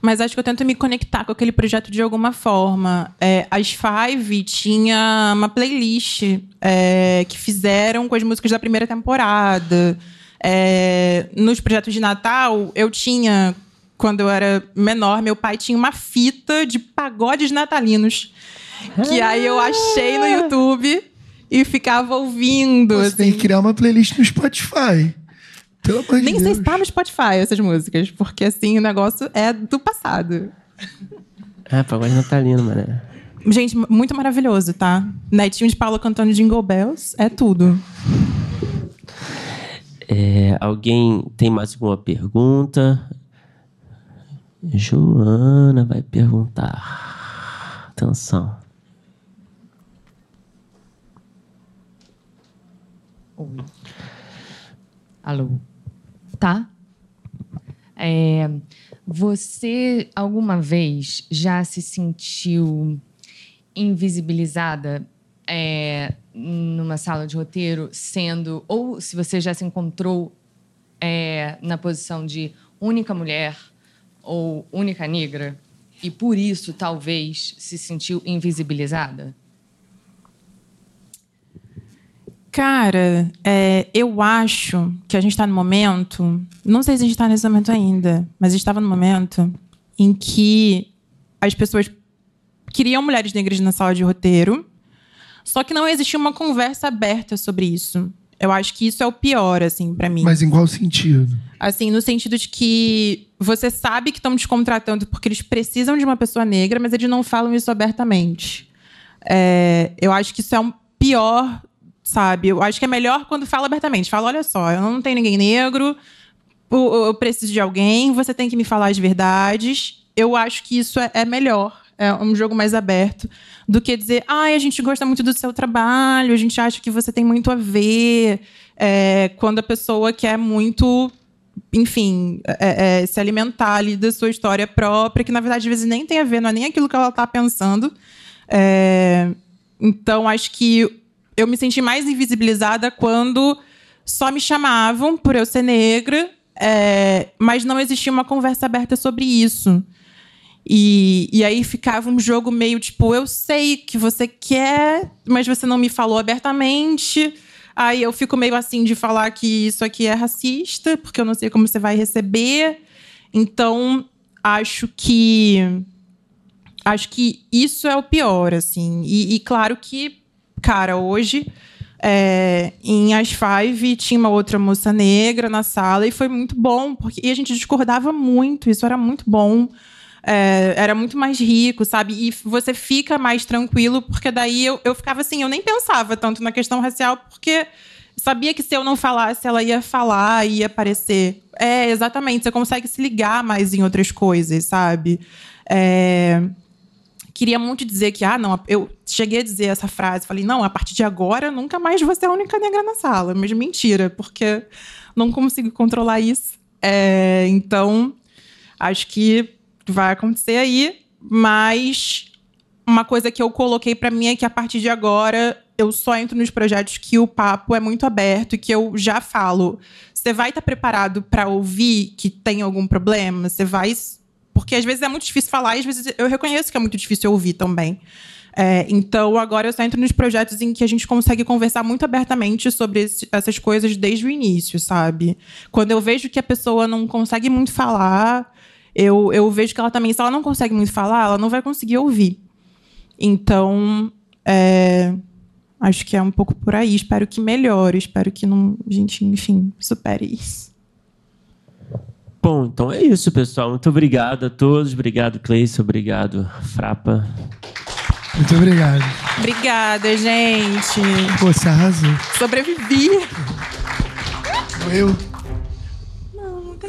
Mas acho que eu tento me conectar com aquele projeto de alguma forma. É, as Five tinha uma playlist é, que fizeram com as músicas da primeira temporada. É, nos projetos de Natal, eu tinha quando eu era menor, meu pai tinha uma fita de pagodes natalinos. Que aí eu achei no YouTube e ficava ouvindo. Você assim. tem que criar uma playlist no Spotify. Pelo amor de Nem Deus. sei se tá no Spotify essas músicas, porque assim, o negócio é do passado. É, pagode natalino, mané. Gente, muito maravilhoso, tá? Netinho de Paulo cantando Jingle Bells, é tudo. É, alguém tem mais alguma pergunta? Joana vai perguntar. Atenção. Oi. Alô. Tá? É, você alguma vez já se sentiu invisibilizada é, numa sala de roteiro, sendo. Ou se você já se encontrou é, na posição de única mulher ou única negra e por isso talvez se sentiu invisibilizada? Cara, é, eu acho que a gente está no momento. Não sei se a gente está nesse momento ainda, mas estava no momento em que as pessoas queriam mulheres negras na sala de roteiro, só que não existia uma conversa aberta sobre isso. Eu acho que isso é o pior, assim, para mim. Mas em qual sentido? Assim, no sentido de que você sabe que estão te contratando porque eles precisam de uma pessoa negra, mas eles não falam isso abertamente. É, eu acho que isso é um pior, sabe? Eu acho que é melhor quando fala abertamente. Fala, olha só, eu não tenho ninguém negro, eu preciso de alguém, você tem que me falar as verdades. Eu acho que isso é, é melhor é um jogo mais aberto, do que dizer, ai, ah, a gente gosta muito do seu trabalho, a gente acha que você tem muito a ver. É, quando a pessoa quer muito, enfim, é, é, se alimentar ali da sua história própria, que na verdade às vezes nem tem a ver, não é nem aquilo que ela está pensando. É, então, acho que eu me senti mais invisibilizada quando só me chamavam por eu ser negra, é, mas não existia uma conversa aberta sobre isso. E, e aí ficava um jogo meio tipo, eu sei que você quer, mas você não me falou abertamente. Aí eu fico meio assim de falar que isso aqui é racista, porque eu não sei como você vai receber. Então, acho que acho que isso é o pior, assim. E, e claro que, cara, hoje é, em As Five tinha uma outra moça negra na sala e foi muito bom, porque e a gente discordava muito, isso era muito bom. É, era muito mais rico, sabe? E você fica mais tranquilo, porque daí eu, eu ficava assim, eu nem pensava tanto na questão racial, porque sabia que se eu não falasse, ela ia falar, ia aparecer. É, exatamente, você consegue se ligar mais em outras coisas, sabe? É, queria muito dizer que, ah, não, eu cheguei a dizer essa frase, falei, não, a partir de agora nunca mais vou ser a única negra na sala. Mas mentira, porque não consigo controlar isso. É, então, acho que vai acontecer aí, mas uma coisa que eu coloquei para mim é que a partir de agora eu só entro nos projetos que o papo é muito aberto e que eu já falo. Você vai estar tá preparado para ouvir que tem algum problema? Você vai. Porque às vezes é muito difícil falar e às vezes eu reconheço que é muito difícil ouvir também. É, então, agora eu só entro nos projetos em que a gente consegue conversar muito abertamente sobre esse, essas coisas desde o início, sabe? Quando eu vejo que a pessoa não consegue muito falar, eu, eu vejo que ela também, se ela não consegue muito falar, ela não vai conseguir ouvir. Então, é, acho que é um pouco por aí. Espero que melhore, espero que não, a gente, enfim, supere isso. Bom, então é isso, pessoal. Muito obrigado a todos. Obrigado, Cleice. Obrigado, Frapa. Muito obrigado. Obrigada, gente. Pô, você arrasou. Sobrevivi. Eu. Não, não tem